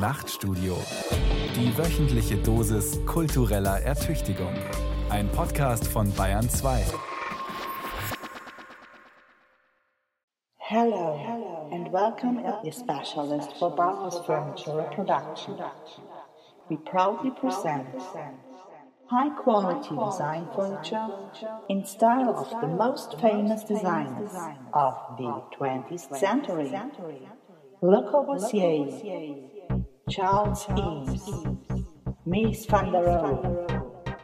Nachtstudio. Die wöchentliche Dosis kultureller Ertüchtigung. Ein Podcast von Bayern 2. Hello, and welcome to the specialist for Bauhaus Furniture Reproduction. We proudly present high quality design furniture in style of the most famous designers of the 20th century. Le Corbusier, Charles Eames, Mies van der Rohe.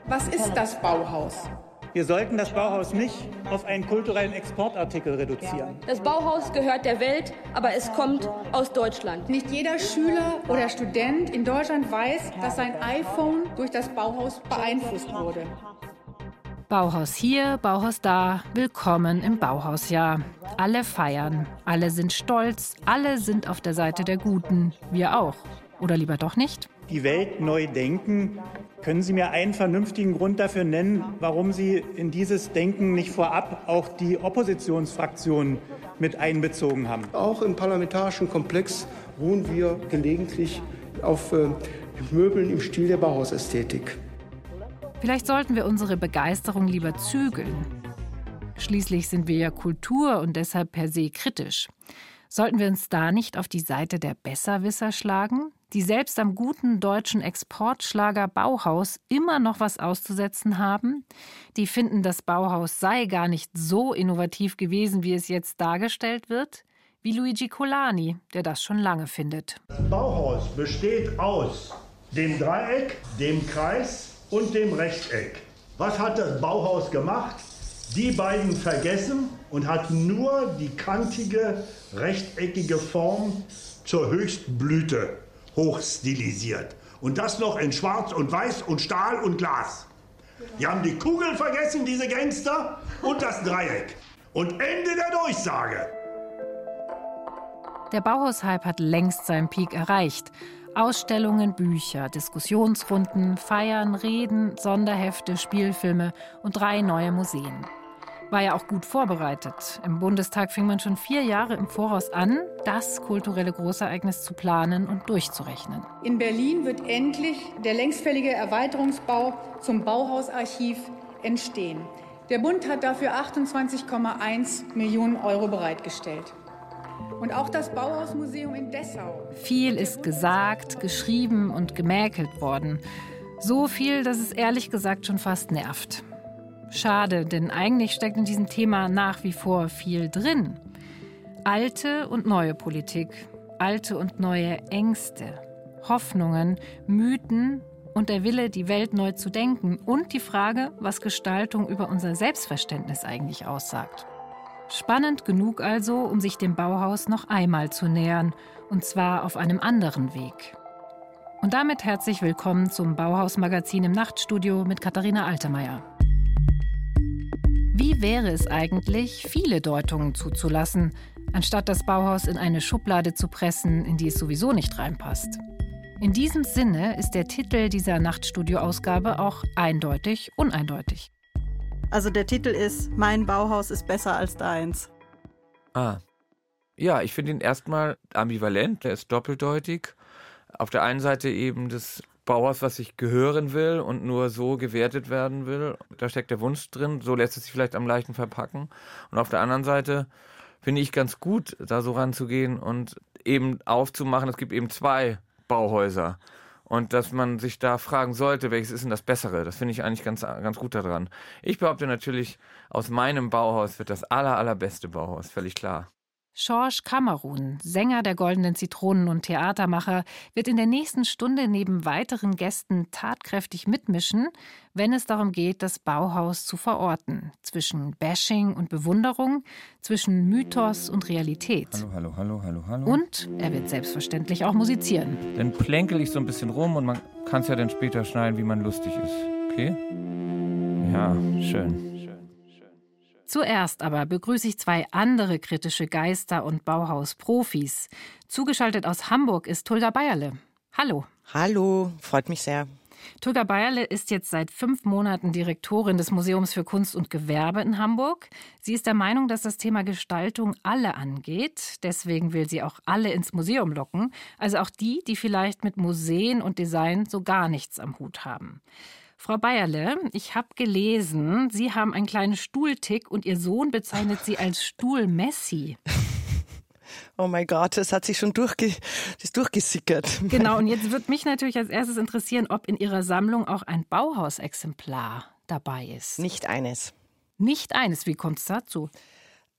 Was ist das Bauhaus? Wir sollten das Bauhaus nicht auf einen kulturellen Exportartikel reduzieren. Das Bauhaus gehört der Welt, aber es kommt aus Deutschland. Nicht jeder Schüler oder Student in Deutschland weiß, dass sein iPhone durch das Bauhaus beeinflusst wurde. Bauhaus hier, Bauhaus da, willkommen im Bauhausjahr. Alle feiern, alle sind stolz, alle sind auf der Seite der Guten, wir auch. Oder lieber doch nicht? Die Welt neu denken. Können Sie mir einen vernünftigen Grund dafür nennen, warum Sie in dieses Denken nicht vorab auch die Oppositionsfraktionen mit einbezogen haben? Auch im parlamentarischen Komplex ruhen wir gelegentlich auf äh, Möbeln im Stil der Bauhausästhetik. Vielleicht sollten wir unsere Begeisterung lieber zügeln. Schließlich sind wir ja Kultur und deshalb per se kritisch. Sollten wir uns da nicht auf die Seite der Besserwisser schlagen, die selbst am guten deutschen Exportschlager Bauhaus immer noch was auszusetzen haben, die finden, das Bauhaus sei gar nicht so innovativ gewesen, wie es jetzt dargestellt wird, wie Luigi Colani, der das schon lange findet. Das Bauhaus besteht aus dem Dreieck, dem Kreis und dem Rechteck. Was hat das Bauhaus gemacht? Die beiden vergessen und hat nur die kantige, rechteckige Form zur Höchstblüte hochstilisiert. Und das noch in Schwarz und Weiß und Stahl und Glas. Die haben die Kugel vergessen, diese Gangster, und das Dreieck. Und Ende der Durchsage. Der Bauhaushype hat längst seinen Peak erreicht. Ausstellungen, Bücher, Diskussionsrunden, Feiern, Reden, Sonderhefte, Spielfilme und drei neue Museen. War ja auch gut vorbereitet. Im Bundestag fing man schon vier Jahre im Voraus an, das kulturelle Großereignis zu planen und durchzurechnen. In Berlin wird endlich der längstfällige Erweiterungsbau zum Bauhausarchiv entstehen. Der Bund hat dafür 28,1 Millionen Euro bereitgestellt. Und auch das Bauhausmuseum in Dessau. Viel ist gesagt, geschrieben und gemäkelt worden. So viel, dass es ehrlich gesagt schon fast nervt. Schade, denn eigentlich steckt in diesem Thema nach wie vor viel drin. Alte und neue Politik, alte und neue Ängste, Hoffnungen, Mythen und der Wille, die Welt neu zu denken und die Frage, was Gestaltung über unser Selbstverständnis eigentlich aussagt. Spannend genug also, um sich dem Bauhaus noch einmal zu nähern, und zwar auf einem anderen Weg. Und damit herzlich willkommen zum Bauhaus-Magazin im Nachtstudio mit Katharina Altemeyer. Wie wäre es eigentlich, viele Deutungen zuzulassen, anstatt das Bauhaus in eine Schublade zu pressen, in die es sowieso nicht reinpasst? In diesem Sinne ist der Titel dieser Nachtstudio-Ausgabe auch eindeutig uneindeutig. Also der Titel ist Mein Bauhaus ist besser als deins. Ah. Ja, ich finde ihn erstmal ambivalent, er ist doppeldeutig. Auf der einen Seite eben das Bauhaus, was ich gehören will und nur so gewertet werden will. Da steckt der Wunsch drin, so lässt es sich vielleicht am leichten verpacken. Und auf der anderen Seite finde ich ganz gut, da so ranzugehen und eben aufzumachen, es gibt eben zwei Bauhäuser. Und dass man sich da fragen sollte, welches ist denn das Bessere? Das finde ich eigentlich ganz, ganz gut daran. Ich behaupte natürlich, aus meinem Bauhaus wird das aller, allerbeste Bauhaus, völlig klar. Georges Kamerun, Sänger der Goldenen Zitronen und Theatermacher, wird in der nächsten Stunde neben weiteren Gästen tatkräftig mitmischen, wenn es darum geht, das Bauhaus zu verorten. Zwischen Bashing und Bewunderung, zwischen Mythos und Realität. Hallo, hallo, hallo, hallo, hallo. Und er wird selbstverständlich auch musizieren. Dann plänkel ich so ein bisschen rum und man kann es ja dann später schneiden, wie man lustig ist. Okay? Ja, schön. Zuerst aber begrüße ich zwei andere kritische Geister und Bauhaus-Profis. Zugeschaltet aus Hamburg ist Tulda Bayerle. Hallo. Hallo, freut mich sehr. Tulga Bayerle ist jetzt seit fünf Monaten Direktorin des Museums für Kunst und Gewerbe in Hamburg. Sie ist der Meinung, dass das Thema Gestaltung alle angeht. Deswegen will sie auch alle ins Museum locken. Also auch die, die vielleicht mit Museen und Design so gar nichts am Hut haben. Frau Bayerle, ich habe gelesen, Sie haben einen kleinen Stuhltick und Ihr Sohn bezeichnet Sie als Stuhlmessi. Oh mein Gott, das hat sich schon durchge das durchgesickert. Genau, und jetzt würde mich natürlich als erstes interessieren, ob in Ihrer Sammlung auch ein Bauhausexemplar dabei ist. Nicht eines. Nicht eines, wie kommt es dazu?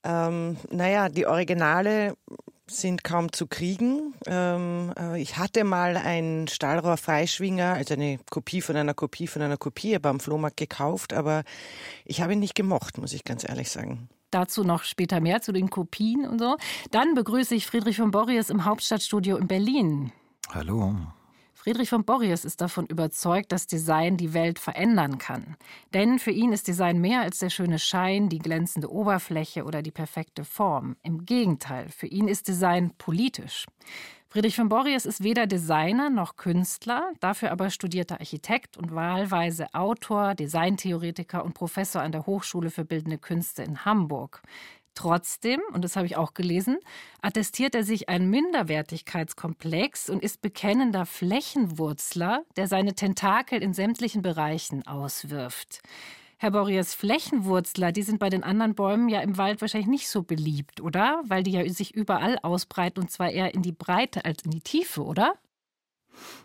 Ähm, naja, die Originale sind kaum zu kriegen. Ähm, äh, ich hatte mal einen Stahlrohr-Freischwinger, also eine Kopie von einer Kopie von einer Kopie beim Flohmarkt gekauft, aber ich habe ihn nicht gemocht, muss ich ganz ehrlich sagen. Dazu noch später mehr zu den Kopien und so. Dann begrüße ich Friedrich von Borries im Hauptstadtstudio in Berlin. Hallo. Friedrich von Borries ist davon überzeugt, dass Design die Welt verändern kann. Denn für ihn ist Design mehr als der schöne Schein, die glänzende Oberfläche oder die perfekte Form. Im Gegenteil, für ihn ist Design politisch. Friedrich von Borries ist weder Designer noch Künstler, dafür aber studierter Architekt und wahlweise Autor, Designtheoretiker und Professor an der Hochschule für Bildende Künste in Hamburg. Trotzdem, und das habe ich auch gelesen, attestiert er sich einen Minderwertigkeitskomplex und ist bekennender Flächenwurzler, der seine Tentakel in sämtlichen Bereichen auswirft. Herr Borries, Flächenwurzler, die sind bei den anderen Bäumen ja im Wald wahrscheinlich nicht so beliebt, oder? Weil die ja sich überall ausbreiten und zwar eher in die Breite als in die Tiefe, oder?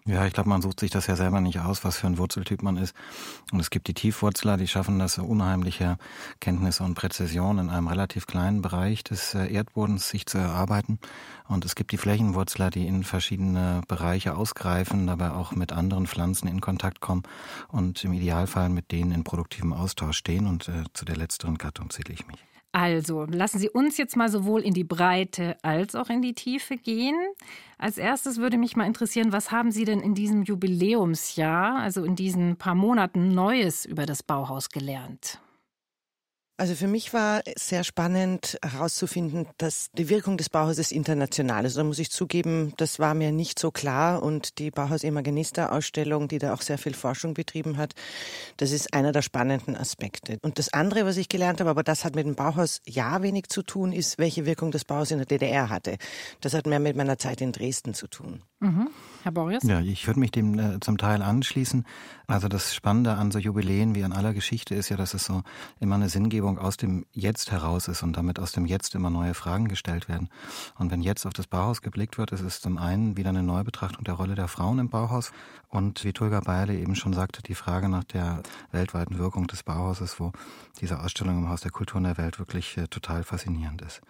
Ja, ich glaube, man sucht sich das ja selber nicht aus, was für ein Wurzeltyp man ist. Und es gibt die Tiefwurzler, die schaffen das unheimliche Kenntnisse und Präzision in einem relativ kleinen Bereich des äh, Erdbodens sich zu erarbeiten. Und es gibt die Flächenwurzler, die in verschiedene Bereiche ausgreifen, dabei auch mit anderen Pflanzen in Kontakt kommen und im Idealfall mit denen in produktivem Austausch stehen. Und äh, zu der letzteren Gattung zähle ich mich. Also, lassen Sie uns jetzt mal sowohl in die Breite als auch in die Tiefe gehen. Als erstes würde mich mal interessieren, was haben Sie denn in diesem Jubiläumsjahr, also in diesen paar Monaten Neues über das Bauhaus gelernt? Also für mich war sehr spannend herauszufinden, dass die Wirkung des Bauhauses international ist. Da muss ich zugeben, das war mir nicht so klar. Und die Bauhaus Imaginista Ausstellung, die da auch sehr viel Forschung betrieben hat, das ist einer der spannenden Aspekte. Und das andere, was ich gelernt habe, aber das hat mit dem Bauhaus ja wenig zu tun, ist, welche Wirkung das Bauhaus in der DDR hatte. Das hat mehr mit meiner Zeit in Dresden zu tun. Mhm. Herr Boris? Ja, ich würde mich dem äh, zum Teil anschließen. Also das Spannende an so Jubiläen wie an aller Geschichte ist ja, dass es so immer eine Sinngebung aus dem Jetzt heraus ist und damit aus dem Jetzt immer neue Fragen gestellt werden. Und wenn jetzt auf das Bauhaus geblickt wird, ist es zum einen wieder eine Neubetrachtung der Rolle der Frauen im Bauhaus und wie Tulga Beile eben schon sagte, die Frage nach der weltweiten Wirkung des Bauhauses, wo diese Ausstellung im Haus der Kulturen der Welt wirklich äh, total faszinierend ist.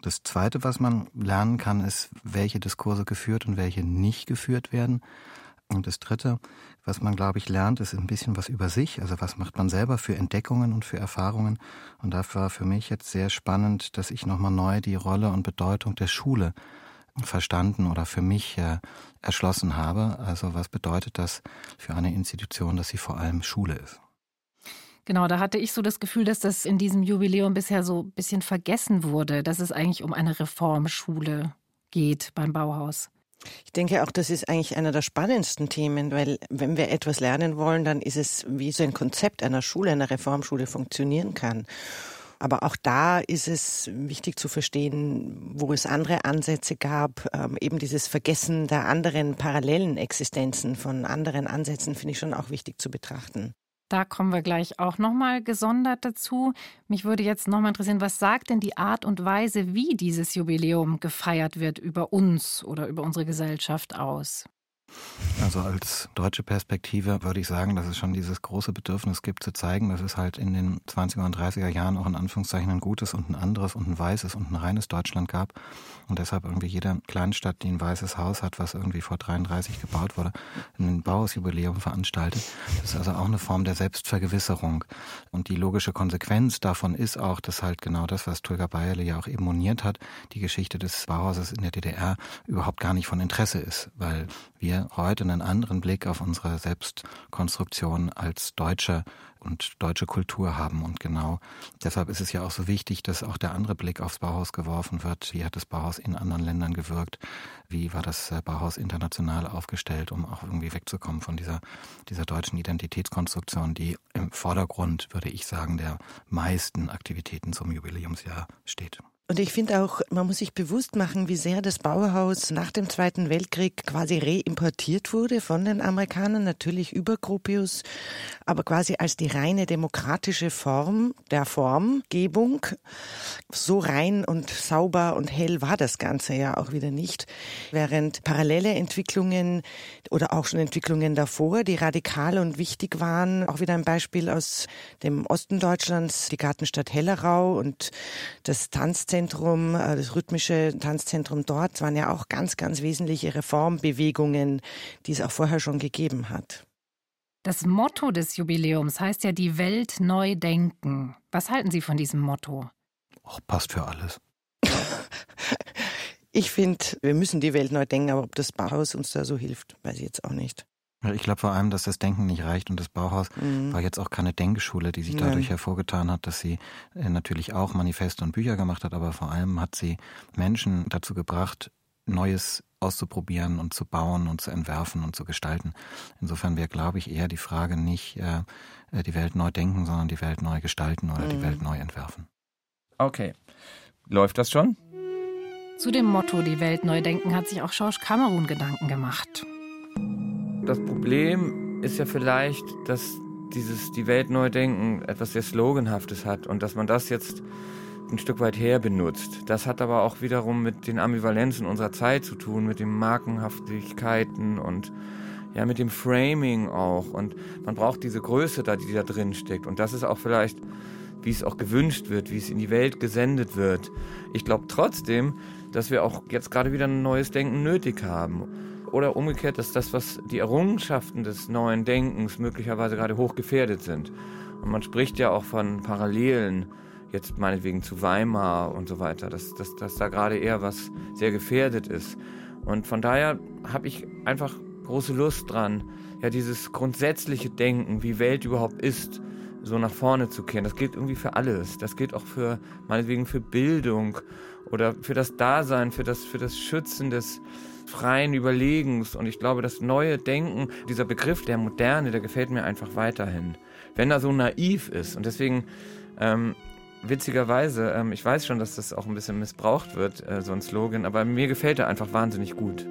Das Zweite, was man lernen kann, ist, welche Diskurse geführt und welche nicht geführt werden. Und das Dritte, was man, glaube ich, lernt, ist ein bisschen was über sich. Also was macht man selber für Entdeckungen und für Erfahrungen. Und da war für mich jetzt sehr spannend, dass ich nochmal neu die Rolle und Bedeutung der Schule verstanden oder für mich äh, erschlossen habe. Also was bedeutet das für eine Institution, dass sie vor allem Schule ist? Genau, da hatte ich so das Gefühl, dass das in diesem Jubiläum bisher so ein bisschen vergessen wurde, dass es eigentlich um eine Reformschule geht beim Bauhaus. Ich denke auch, das ist eigentlich einer der spannendsten Themen, weil wenn wir etwas lernen wollen, dann ist es, wie so ein Konzept einer Schule, einer Reformschule funktionieren kann. Aber auch da ist es wichtig zu verstehen, wo es andere Ansätze gab. Ähm, eben dieses Vergessen der anderen parallelen Existenzen von anderen Ansätzen finde ich schon auch wichtig zu betrachten. Da kommen wir gleich auch nochmal gesondert dazu. Mich würde jetzt nochmal interessieren, was sagt denn die Art und Weise, wie dieses Jubiläum gefeiert wird, über uns oder über unsere Gesellschaft aus? Also als deutsche Perspektive würde ich sagen, dass es schon dieses große Bedürfnis gibt zu zeigen, dass es halt in den 20er und 30er Jahren auch in Anführungszeichen ein gutes und ein anderes und ein weißes und ein reines Deutschland gab. Und deshalb irgendwie jede Kleinstadt, die ein weißes Haus hat, was irgendwie vor 33 gebaut wurde, ein Bauhausjubiläum veranstaltet. Das ist also auch eine Form der Selbstvergewisserung. Und die logische Konsequenz davon ist auch, dass halt genau das, was Tulga Bayerle ja auch eben moniert hat, die Geschichte des Bauhauses in der DDR überhaupt gar nicht von Interesse ist, weil wir heute einen anderen Blick auf unsere Selbstkonstruktion als Deutsche und deutsche Kultur haben. Und genau deshalb ist es ja auch so wichtig, dass auch der andere Blick aufs Bauhaus geworfen wird. Wie hat das Bauhaus in anderen Ländern gewirkt? Wie war das äh, Bauhaus international aufgestellt, um auch irgendwie wegzukommen von dieser, dieser deutschen Identitätskonstruktion, die im Vordergrund, würde ich sagen, der meisten Aktivitäten zum Jubiläumsjahr steht. Und ich finde auch, man muss sich bewusst machen, wie sehr das Bauhaus nach dem Zweiten Weltkrieg quasi reimportiert wurde von den Amerikanern, natürlich über Gropius, aber quasi als die reine demokratische Form der Formgebung. So rein und sauber und hell war das Ganze ja auch wieder nicht. Während parallele Entwicklungen oder auch schon Entwicklungen davor, die radikal und wichtig waren, auch wieder ein Beispiel aus dem Osten Deutschlands, die Gartenstadt Hellerau und das Tanzzentrum Tanzzentrum, äh, das rhythmische Tanzzentrum dort waren ja auch ganz, ganz wesentliche Reformbewegungen, die es auch vorher schon gegeben hat. Das Motto des Jubiläums heißt ja die Welt neu denken. Was halten Sie von diesem Motto? Ach, passt für alles. ich finde, wir müssen die Welt neu denken, aber ob das Bauhaus uns da so hilft, weiß ich jetzt auch nicht. Ich glaube vor allem, dass das Denken nicht reicht und das Bauhaus mhm. war jetzt auch keine Denkschule, die sich dadurch Nein. hervorgetan hat, dass sie äh, natürlich auch Manifeste und Bücher gemacht hat, aber vor allem hat sie Menschen dazu gebracht, Neues auszuprobieren und zu bauen und zu entwerfen und zu gestalten. Insofern wäre, glaube ich, eher die Frage nicht äh, äh, die Welt neu denken, sondern die Welt neu gestalten oder mhm. die Welt neu entwerfen. Okay. Läuft das schon? Zu dem Motto Die Welt neu denken hat sich auch George Cameron Gedanken gemacht. Das Problem ist ja vielleicht, dass dieses die Welt neu denken etwas sehr sloganhaftes hat und dass man das jetzt ein Stück weit her benutzt. Das hat aber auch wiederum mit den Ambivalenzen unserer Zeit zu tun, mit den Markenhaftigkeiten und ja, mit dem Framing auch. Und man braucht diese Größe da, die da drin steckt. Und das ist auch vielleicht, wie es auch gewünscht wird, wie es in die Welt gesendet wird. Ich glaube trotzdem, dass wir auch jetzt gerade wieder ein neues Denken nötig haben. Oder umgekehrt, dass das, was die Errungenschaften des neuen Denkens möglicherweise gerade hoch gefährdet sind. Und man spricht ja auch von Parallelen, jetzt meinetwegen zu Weimar und so weiter, dass, dass, dass da gerade eher was sehr gefährdet ist. Und von daher habe ich einfach große Lust dran, ja, dieses grundsätzliche Denken, wie Welt überhaupt ist, so nach vorne zu kehren. Das gilt irgendwie für alles. Das gilt auch für, meinetwegen für Bildung oder für das Dasein, für das, für das Schützen des, freien Überlegens. Und ich glaube, das neue Denken, dieser Begriff der Moderne, der gefällt mir einfach weiterhin. Wenn er so naiv ist. Und deswegen, ähm, witzigerweise, ähm, ich weiß schon, dass das auch ein bisschen missbraucht wird, äh, so ein Slogan, aber mir gefällt er einfach wahnsinnig gut.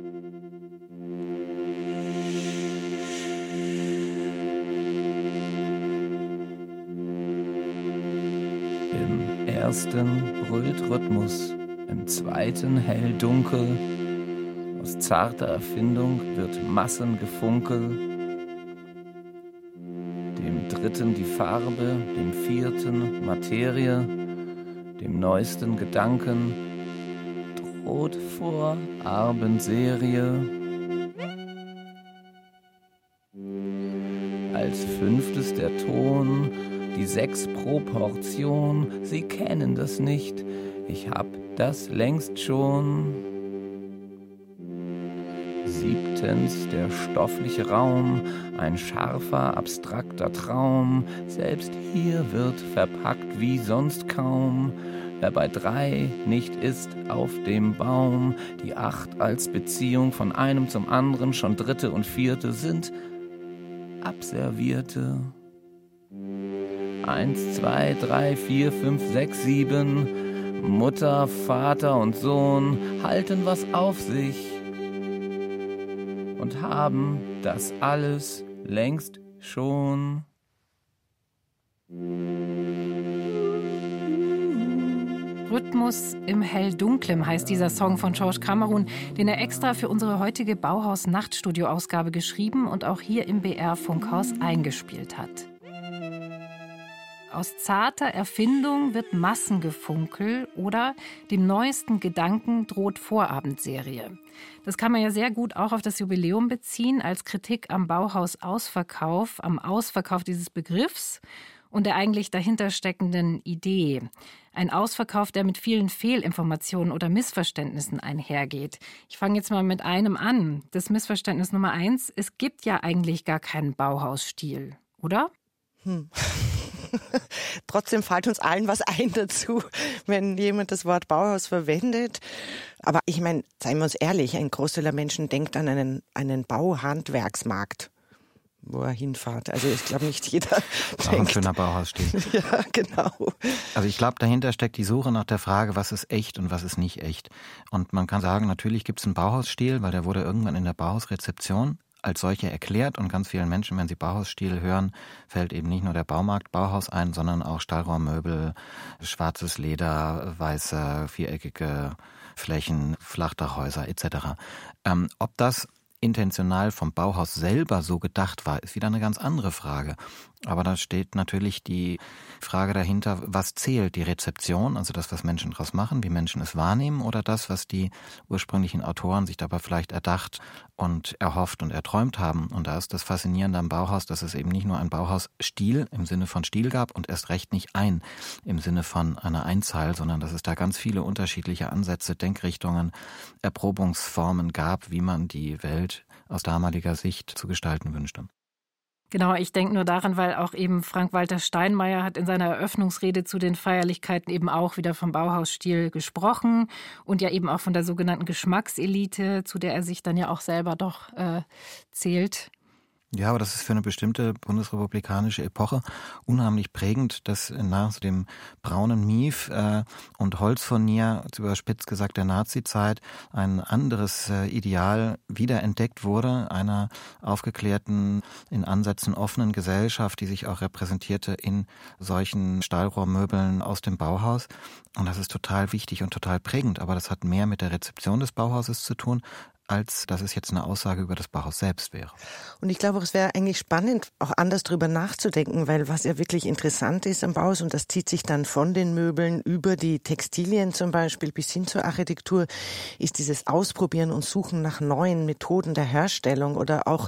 Im ersten brüllt Rhythmus, im zweiten hell dunkel, aus zarter Erfindung wird Massengefunkel, dem dritten die Farbe, dem vierten Materie, dem neuesten Gedanken droht vor Abendserie. Als fünftes der Ton, die sechs Proportion, Sie kennen das nicht, ich hab das längst schon siebtens der stoffliche Raum, ein scharfer, abstrakter Traum, selbst hier wird verpackt wie sonst kaum. Wer bei drei nicht ist auf dem Baum, die acht als Beziehung von einem zum anderen, schon dritte und vierte sind Abservierte. Eins, zwei, drei, vier, fünf, sechs, sieben. Mutter, Vater und Sohn halten was auf sich und haben das alles längst schon. Rhythmus im Hell-Dunklem heißt dieser Song von George Cameron, den er extra für unsere heutige Bauhaus-Nachtstudio-Ausgabe geschrieben und auch hier im BR-Funkhaus eingespielt hat. Aus zarter Erfindung wird Massengefunkel oder dem neuesten Gedanken droht Vorabendserie. Das kann man ja sehr gut auch auf das Jubiläum beziehen, als Kritik am Bauhaus-Ausverkauf, am Ausverkauf dieses Begriffs. und der eigentlich dahinter steckenden Idee. Ein Ausverkauf, der mit vielen Fehlinformationen oder Missverständnissen einhergeht. Ich fange jetzt mal mit einem an. Das Missverständnis Nummer eins, es gibt ja eigentlich gar keinen Bauhausstil, oder? Hm. Trotzdem fällt uns allen was ein dazu, wenn jemand das Wort Bauhaus verwendet. Aber ich meine, seien wir uns ehrlich, ein Großteil der Menschen denkt an einen, einen Bauhandwerksmarkt wo er hinfahrt. Also ich glaube nicht jeder. Auch ein schöner Bauhausstil. ja, genau. Also ich glaube, dahinter steckt die Suche nach der Frage, was ist echt und was ist nicht echt. Und man kann sagen, natürlich gibt es einen Bauhausstil, weil der wurde irgendwann in der Bauhausrezeption als solche erklärt und ganz vielen Menschen, wenn sie Bauhausstil hören, fällt eben nicht nur der Baumarkt Bauhaus ein, sondern auch Stahlrohrmöbel, schwarzes Leder, weiße, viereckige Flächen, Flachdachhäuser etc. Ähm, ob das intentional vom Bauhaus selber so gedacht war, ist wieder eine ganz andere Frage. Aber da steht natürlich die Frage dahinter, was zählt? Die Rezeption, also das, was Menschen daraus machen, wie Menschen es wahrnehmen, oder das, was die ursprünglichen Autoren sich dabei vielleicht erdacht und erhofft und erträumt haben. Und da ist das Faszinierende am Bauhaus, dass es eben nicht nur ein Bauhausstil im Sinne von Stil gab und erst recht nicht ein im Sinne von einer Einzahl, sondern dass es da ganz viele unterschiedliche Ansätze, Denkrichtungen, Erprobungsformen gab, wie man die Welt aus damaliger Sicht zu gestalten wünschte. Genau, ich denke nur daran, weil auch eben Frank-Walter Steinmeier hat in seiner Eröffnungsrede zu den Feierlichkeiten eben auch wieder vom Bauhausstil gesprochen und ja eben auch von der sogenannten Geschmackselite, zu der er sich dann ja auch selber doch äh, zählt. Ja, aber das ist für eine bestimmte bundesrepublikanische Epoche unheimlich prägend, dass nach dem braunen Mief äh, und Holzfurnier, überspitzt gesagt der Nazizeit, ein anderes äh, Ideal wiederentdeckt wurde, einer aufgeklärten, in Ansätzen offenen Gesellschaft, die sich auch repräsentierte in solchen Stahlrohrmöbeln aus dem Bauhaus. Und das ist total wichtig und total prägend, aber das hat mehr mit der Rezeption des Bauhauses zu tun, als dass es jetzt eine Aussage über das Bauhaus selbst wäre. Und ich glaube, es wäre eigentlich spannend, auch anders drüber nachzudenken, weil was ja wirklich interessant ist am Bauhaus, und das zieht sich dann von den Möbeln über die Textilien zum Beispiel bis hin zur Architektur, ist dieses Ausprobieren und Suchen nach neuen Methoden der Herstellung oder auch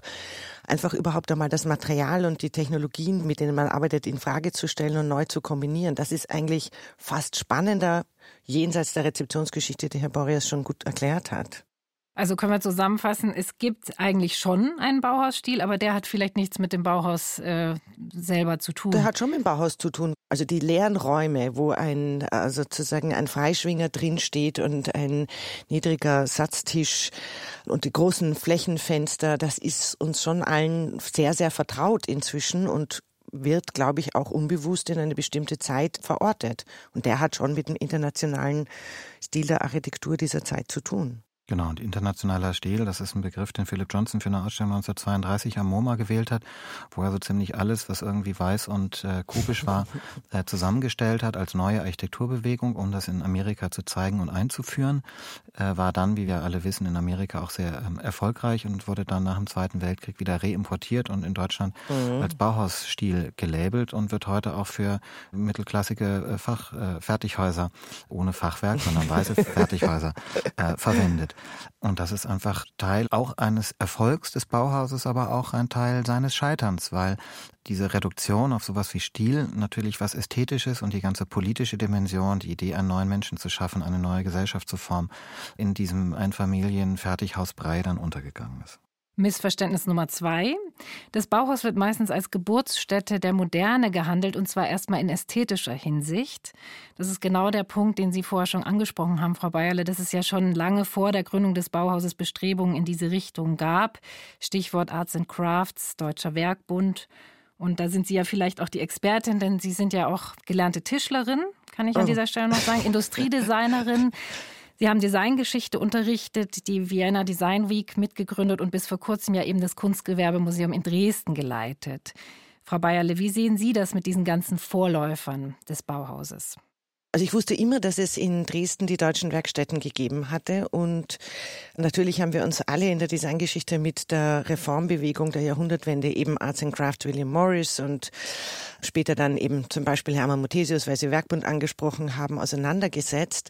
einfach überhaupt einmal das Material und die Technologien, mit denen man arbeitet, in Frage zu stellen und neu zu kombinieren. Das ist eigentlich fast spannender jenseits der Rezeptionsgeschichte, die Herr Boreas schon gut erklärt hat. Also können wir zusammenfassen, es gibt eigentlich schon einen Bauhausstil, aber der hat vielleicht nichts mit dem Bauhaus äh, selber zu tun. Der hat schon mit dem Bauhaus zu tun. Also die leeren Räume, wo ein äh, sozusagen ein Freischwinger drin steht und ein niedriger Satztisch und die großen Flächenfenster, das ist uns schon allen sehr, sehr vertraut inzwischen und wird, glaube ich, auch unbewusst in eine bestimmte Zeit verortet. Und der hat schon mit dem internationalen Stil der Architektur dieser Zeit zu tun. Genau, und internationaler Stil, das ist ein Begriff, den Philip Johnson für eine Ausstellung 1932 am MoMA gewählt hat, wo er so ziemlich alles, was irgendwie weiß und äh, kubisch war, äh, zusammengestellt hat als neue Architekturbewegung, um das in Amerika zu zeigen und einzuführen. Äh, war dann, wie wir alle wissen, in Amerika auch sehr ähm, erfolgreich und wurde dann nach dem Zweiten Weltkrieg wieder reimportiert und in Deutschland mhm. als Bauhausstil gelabelt und wird heute auch für mittelklassige äh, Fachfertighäuser äh, ohne Fachwerk, sondern weiße Fertighäuser äh, verwendet. Und das ist einfach Teil auch eines Erfolgs des Bauhauses, aber auch ein Teil seines Scheiterns, weil diese Reduktion auf sowas wie Stil natürlich was Ästhetisches und die ganze politische Dimension, die Idee, einen neuen Menschen zu schaffen, eine neue Gesellschaft zu formen, in diesem Einfamilien-Fertighausbrei dann untergegangen ist. Missverständnis Nummer zwei. Das Bauhaus wird meistens als Geburtsstätte der Moderne gehandelt und zwar erstmal in ästhetischer Hinsicht. Das ist genau der Punkt, den Sie vorher schon angesprochen haben, Frau Bayerle, dass es ja schon lange vor der Gründung des Bauhauses Bestrebungen in diese Richtung gab. Stichwort Arts and Crafts, Deutscher Werkbund. Und da sind Sie ja vielleicht auch die Expertin, denn Sie sind ja auch gelernte Tischlerin, kann ich an oh. dieser Stelle noch sagen, Industriedesignerin. Sie haben Designgeschichte unterrichtet, die Vienna Design Week mitgegründet und bis vor kurzem ja eben das Kunstgewerbemuseum in Dresden geleitet. Frau Bayerle, wie sehen Sie das mit diesen ganzen Vorläufern des Bauhauses? Also ich wusste immer, dass es in Dresden die deutschen Werkstätten gegeben hatte und natürlich haben wir uns alle in der Designgeschichte mit der Reformbewegung der Jahrhundertwende eben Arts and Craft William Morris und später dann eben zum Beispiel Hermann Muthesius, weil Sie Werkbund angesprochen haben, auseinandergesetzt.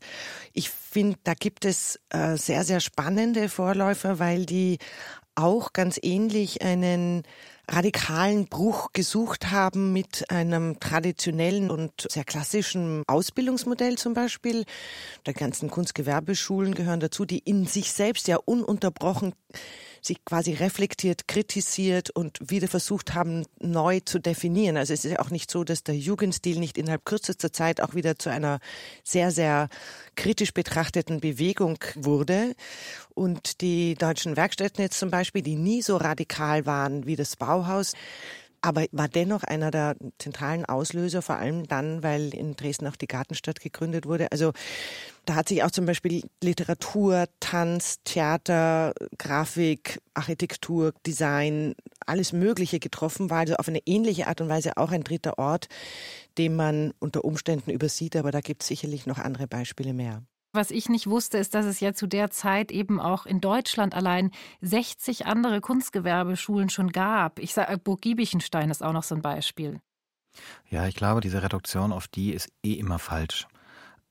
Ich finde, da gibt es äh, sehr, sehr spannende Vorläufer, weil die auch ganz ähnlich einen radikalen Bruch gesucht haben mit einem traditionellen und sehr klassischen Ausbildungsmodell zum Beispiel. Die ganzen Kunstgewerbeschulen gehören dazu, die in sich selbst ja ununterbrochen sich quasi reflektiert, kritisiert und wieder versucht haben, neu zu definieren. Also es ist ja auch nicht so, dass der Jugendstil nicht innerhalb kürzester Zeit auch wieder zu einer sehr, sehr kritisch betrachteten Bewegung wurde. Und die deutschen Werkstätten jetzt zum Beispiel, die nie so radikal waren wie das Bauhaus, aber war dennoch einer der zentralen Auslöser, vor allem dann, weil in Dresden auch die Gartenstadt gegründet wurde. Also da hat sich auch zum Beispiel Literatur, Tanz, Theater, Grafik, Architektur, Design, alles Mögliche getroffen, war also auf eine ähnliche Art und Weise auch ein dritter Ort, den man unter Umständen übersieht, aber da gibt es sicherlich noch andere Beispiele mehr. Was ich nicht wusste, ist, dass es ja zu der Zeit eben auch in Deutschland allein 60 andere Kunstgewerbeschulen schon gab. Ich sage, Burg Giebichenstein ist auch noch so ein Beispiel. Ja, ich glaube, diese Reduktion auf die ist eh immer falsch.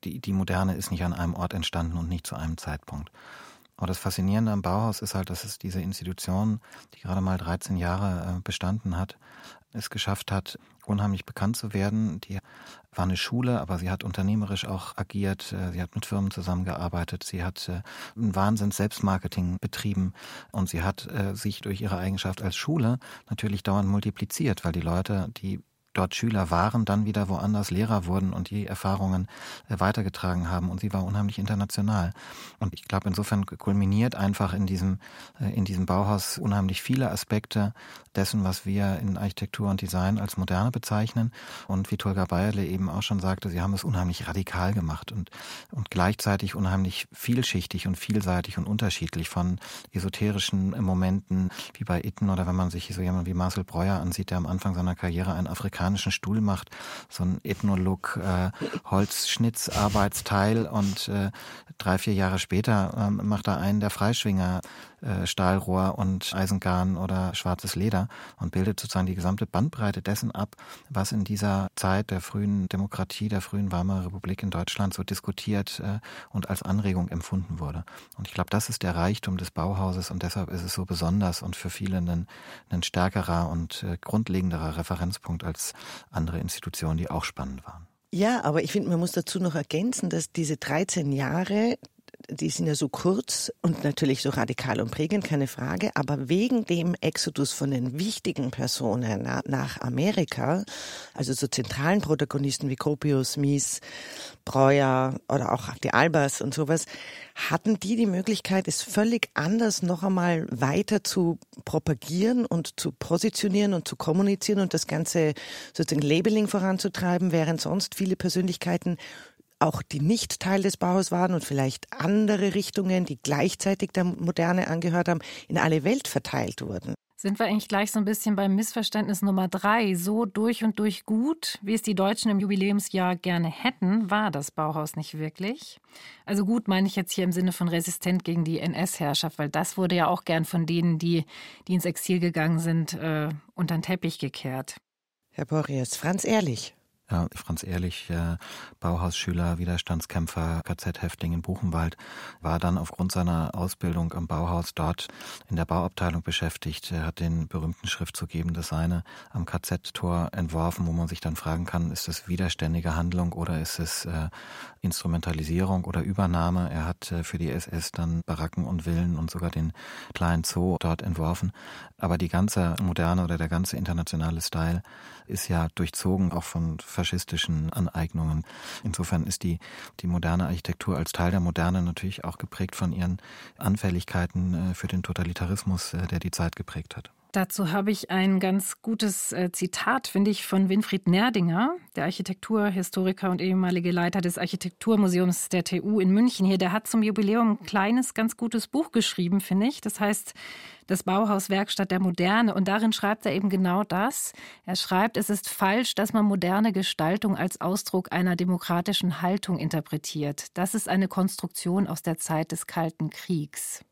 Die, die Moderne ist nicht an einem Ort entstanden und nicht zu einem Zeitpunkt. Aber das Faszinierende am Bauhaus ist halt, dass es diese Institution, die gerade mal 13 Jahre äh, bestanden hat, es geschafft hat, unheimlich bekannt zu werden. Die war eine Schule, aber sie hat unternehmerisch auch agiert. Äh, sie hat mit Firmen zusammengearbeitet. Sie hat äh, ein Wahnsinns Selbstmarketing betrieben und sie hat äh, sich durch ihre Eigenschaft als Schule natürlich dauernd multipliziert, weil die Leute, die dort Schüler waren, dann wieder woanders Lehrer wurden und die Erfahrungen äh, weitergetragen haben. Und sie war unheimlich international. Und ich glaube, insofern kulminiert einfach in diesem, äh, in diesem Bauhaus unheimlich viele Aspekte dessen, was wir in Architektur und Design als moderne bezeichnen. Und wie Tolga Bayerle eben auch schon sagte, sie haben es unheimlich radikal gemacht und, und gleichzeitig unheimlich vielschichtig und vielseitig und unterschiedlich von esoterischen Momenten wie bei Itten oder wenn man sich so jemand wie Marcel Breuer ansieht, der am Anfang seiner Karriere einen afrikanischen Stuhl macht, so ein Ethnolook, äh, Holzschnitzarbeitsteil und äh, drei, vier Jahre später äh, macht er einen der Freischwinger Stahlrohr und Eisengarn oder schwarzes Leder und bildet sozusagen die gesamte Bandbreite dessen ab, was in dieser Zeit der frühen Demokratie, der frühen Weimarer Republik in Deutschland so diskutiert äh, und als Anregung empfunden wurde. Und ich glaube, das ist der Reichtum des Bauhauses und deshalb ist es so besonders und für viele ein, ein stärkerer und äh, grundlegenderer Referenzpunkt als andere Institutionen, die auch spannend waren. Ja, aber ich finde, man muss dazu noch ergänzen, dass diese 13 Jahre die sind ja so kurz und natürlich so radikal und prägend, keine Frage, aber wegen dem Exodus von den wichtigen Personen nach Amerika, also so zentralen Protagonisten wie Gropius, Mies, Breuer oder auch die Albers und sowas, hatten die die Möglichkeit, es völlig anders noch einmal weiter zu propagieren und zu positionieren und zu kommunizieren und das ganze sozusagen Labeling voranzutreiben, während sonst viele Persönlichkeiten auch die nicht Teil des Bauhaus waren und vielleicht andere Richtungen, die gleichzeitig der Moderne angehört haben, in alle Welt verteilt wurden. Sind wir eigentlich gleich so ein bisschen beim Missverständnis Nummer drei? So durch und durch gut, wie es die Deutschen im Jubiläumsjahr gerne hätten, war das Bauhaus nicht wirklich. Also gut meine ich jetzt hier im Sinne von resistent gegen die NS-Herrschaft, weil das wurde ja auch gern von denen, die, die ins Exil gegangen sind, äh, unter den Teppich gekehrt. Herr Boris, Franz Ehrlich. Ja, Franz Ehrlich, äh, Bauhausschüler, Widerstandskämpfer, KZ-Häftling in Buchenwald, war dann aufgrund seiner Ausbildung am Bauhaus dort in der Bauabteilung beschäftigt. Er hat den berühmten Schriftzug Eben das Seine am KZ-Tor entworfen, wo man sich dann fragen kann, ist es widerständige Handlung oder ist es äh, Instrumentalisierung oder Übernahme? Er hat äh, für die SS dann Baracken und Villen und sogar den kleinen Zoo dort entworfen. Aber die ganze moderne oder der ganze internationale Style ist ja durchzogen auch von faschistischen Aneignungen. Insofern ist die, die moderne Architektur als Teil der Moderne natürlich auch geprägt von ihren Anfälligkeiten äh, für den Totalitarismus, äh, der die Zeit geprägt hat. Dazu habe ich ein ganz gutes äh, Zitat, finde ich, von Winfried Nerdinger, der Architekturhistoriker und ehemalige Leiter des Architekturmuseums der TU in München hier. Der hat zum Jubiläum ein kleines, ganz gutes Buch geschrieben, finde ich. Das heißt das Bauhaus Werkstatt der Moderne. Und darin schreibt er eben genau das. Er schreibt, es ist falsch, dass man moderne Gestaltung als Ausdruck einer demokratischen Haltung interpretiert. Das ist eine Konstruktion aus der Zeit des Kalten Kriegs.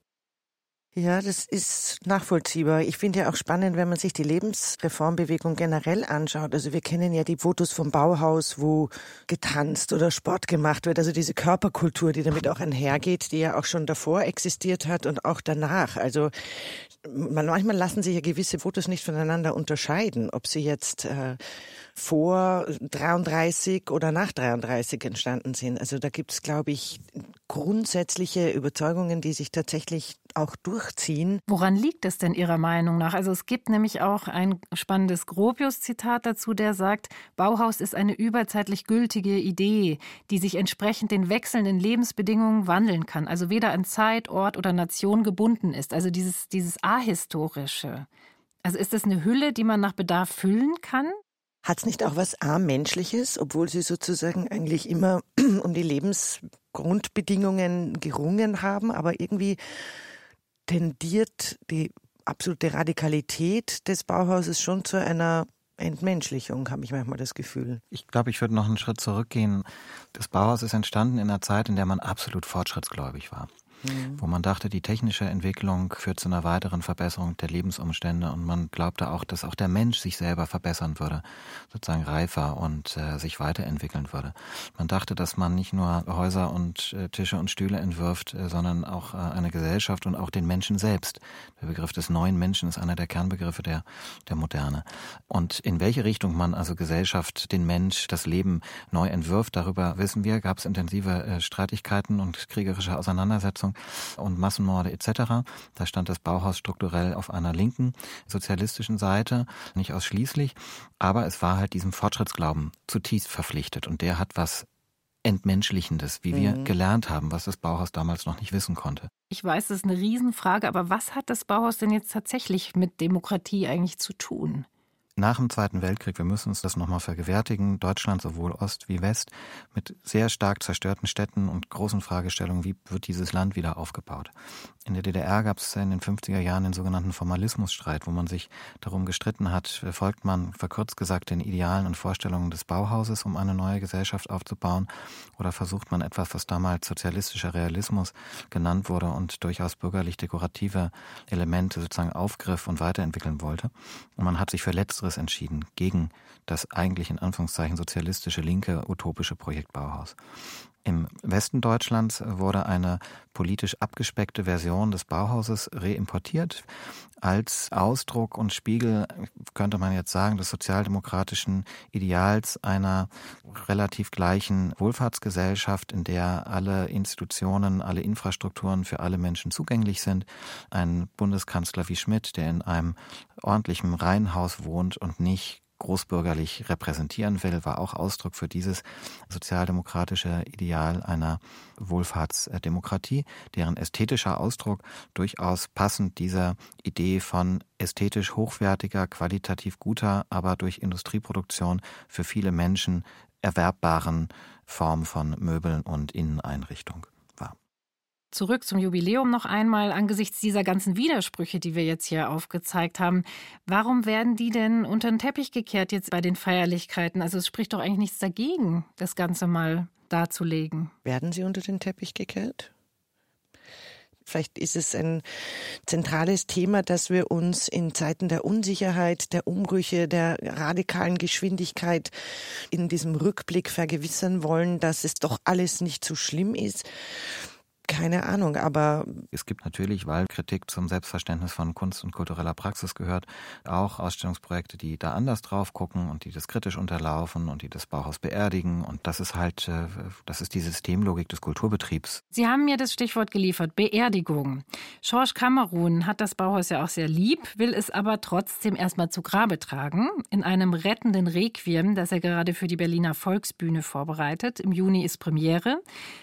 Ja, das ist nachvollziehbar. Ich finde ja auch spannend, wenn man sich die Lebensreformbewegung generell anschaut. Also wir kennen ja die Fotos vom Bauhaus, wo getanzt oder Sport gemacht wird. Also diese Körperkultur, die damit auch einhergeht, die ja auch schon davor existiert hat und auch danach. Also manchmal lassen sich ja gewisse Fotos nicht voneinander unterscheiden, ob sie jetzt äh, vor 33 oder nach 33 entstanden sind. Also da gibt es, glaube ich, grundsätzliche Überzeugungen, die sich tatsächlich auch durchziehen. Woran liegt es denn Ihrer Meinung nach? Also es gibt nämlich auch ein spannendes Gropius-Zitat dazu, der sagt, Bauhaus ist eine überzeitlich gültige Idee, die sich entsprechend den wechselnden Lebensbedingungen wandeln kann, also weder an Zeit, Ort oder Nation gebunden ist. Also dieses, dieses Ahistorische. Also ist das eine Hülle, die man nach Bedarf füllen kann? Hat es nicht auch was A-Menschliches, obwohl sie sozusagen eigentlich immer um die Lebensgrundbedingungen gerungen haben, aber irgendwie tendiert die absolute Radikalität des Bauhauses schon zu einer Entmenschlichung, habe ich manchmal das Gefühl. Ich glaube, ich würde noch einen Schritt zurückgehen. Das Bauhaus ist entstanden in einer Zeit, in der man absolut fortschrittsgläubig war wo man dachte, die technische Entwicklung führt zu einer weiteren Verbesserung der Lebensumstände und man glaubte auch, dass auch der Mensch sich selber verbessern würde, sozusagen reifer und äh, sich weiterentwickeln würde. Man dachte, dass man nicht nur Häuser und äh, Tische und Stühle entwirft, äh, sondern auch äh, eine Gesellschaft und auch den Menschen selbst. Der Begriff des neuen Menschen ist einer der Kernbegriffe der, der Moderne. Und in welche Richtung man also Gesellschaft, den Mensch, das Leben neu entwirft, darüber wissen wir, gab es intensive äh, Streitigkeiten und kriegerische Auseinandersetzungen Verfassung und Massenmorde etc. Da stand das Bauhaus strukturell auf einer linken sozialistischen Seite, nicht ausschließlich, aber es war halt diesem Fortschrittsglauben zutiefst verpflichtet und der hat was Entmenschlichendes, wie wir mhm. gelernt haben, was das Bauhaus damals noch nicht wissen konnte. Ich weiß, das ist eine Riesenfrage, aber was hat das Bauhaus denn jetzt tatsächlich mit Demokratie eigentlich zu tun? Nach dem Zweiten Weltkrieg, wir müssen uns das nochmal vergewärtigen, Deutschland sowohl Ost wie West mit sehr stark zerstörten Städten und großen Fragestellungen, wie wird dieses Land wieder aufgebaut. In der DDR gab es in den 50er Jahren den sogenannten Formalismusstreit, wo man sich darum gestritten hat, folgt man verkürzt gesagt den Idealen und Vorstellungen des Bauhauses, um eine neue Gesellschaft aufzubauen, oder versucht man etwas, was damals sozialistischer Realismus genannt wurde und durchaus bürgerlich-dekorative Elemente sozusagen aufgriff und weiterentwickeln wollte. Und man hat sich für letzteres anderes entschieden, gegen das eigentlich in Anführungszeichen sozialistische, linke, utopische Projekt Bauhaus. Im Westen Deutschlands wurde eine politisch abgespeckte Version des Bauhauses reimportiert. Als Ausdruck und Spiegel, könnte man jetzt sagen, des sozialdemokratischen Ideals einer relativ gleichen Wohlfahrtsgesellschaft, in der alle Institutionen, alle Infrastrukturen für alle Menschen zugänglich sind. Ein Bundeskanzler wie Schmidt, der in einem ordentlichen Reihenhaus wohnt und nicht großbürgerlich repräsentieren will, war auch Ausdruck für dieses sozialdemokratische Ideal einer Wohlfahrtsdemokratie, deren ästhetischer Ausdruck durchaus passend dieser Idee von ästhetisch hochwertiger, qualitativ guter, aber durch Industrieproduktion für viele Menschen erwerbbaren Form von Möbeln und Inneneinrichtung. Zurück zum Jubiläum noch einmal angesichts dieser ganzen Widersprüche, die wir jetzt hier aufgezeigt haben. Warum werden die denn unter den Teppich gekehrt jetzt bei den Feierlichkeiten? Also es spricht doch eigentlich nichts dagegen, das Ganze mal darzulegen. Werden sie unter den Teppich gekehrt? Vielleicht ist es ein zentrales Thema, dass wir uns in Zeiten der Unsicherheit, der Umbrüche, der radikalen Geschwindigkeit in diesem Rückblick vergewissern wollen, dass es doch alles nicht so schlimm ist keine Ahnung, aber. Es gibt natürlich, weil Kritik zum Selbstverständnis von Kunst und kultureller Praxis gehört, auch Ausstellungsprojekte, die da anders drauf gucken und die das kritisch unterlaufen und die das Bauhaus beerdigen. Und das ist halt, äh, das ist die Systemlogik des Kulturbetriebs. Sie haben mir das Stichwort geliefert, Beerdigung. Schorsch Kamerun hat das Bauhaus ja auch sehr lieb, will es aber trotzdem erstmal zu Grabe tragen, in einem rettenden Requiem, das er gerade für die Berliner Volksbühne vorbereitet. Im Juni ist Premiere.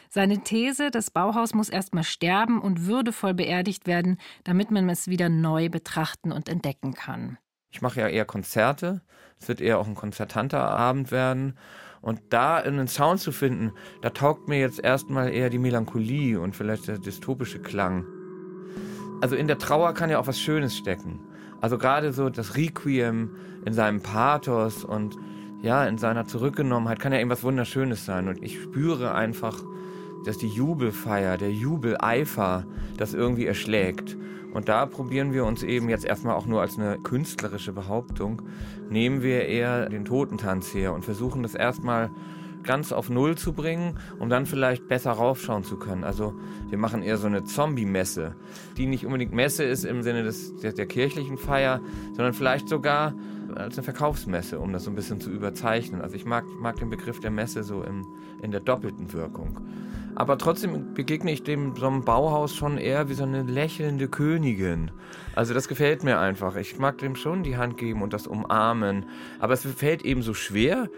Seine These, das Bauhaus muss erstmal sterben und würdevoll beerdigt werden, damit man es wieder neu betrachten und entdecken kann. Ich mache ja eher Konzerte. Es wird eher auch ein konzertanter Abend werden. Und da einen Sound zu finden, da taugt mir jetzt erstmal eher die Melancholie und vielleicht der dystopische Klang. Also in der Trauer kann ja auch was Schönes stecken. Also gerade so das Requiem in seinem Pathos und ja, in seiner Zurückgenommenheit kann ja irgendwas Wunderschönes sein. Und ich spüre einfach dass die Jubelfeier, der Jubeleifer das irgendwie erschlägt. Und da probieren wir uns eben jetzt erstmal auch nur als eine künstlerische Behauptung, nehmen wir eher den Totentanz her und versuchen das erstmal ganz auf Null zu bringen, um dann vielleicht besser raufschauen zu können. Also wir machen eher so eine Zombie-Messe, die nicht unbedingt Messe ist im Sinne des, der, der kirchlichen Feier, sondern vielleicht sogar als eine Verkaufsmesse, um das so ein bisschen zu überzeichnen. Also ich mag, mag den Begriff der Messe so im, in der doppelten Wirkung. Aber trotzdem begegne ich dem so einem Bauhaus schon eher wie so eine lächelnde Königin. Also das gefällt mir einfach. Ich mag dem schon die Hand geben und das umarmen. Aber es fällt eben so schwer,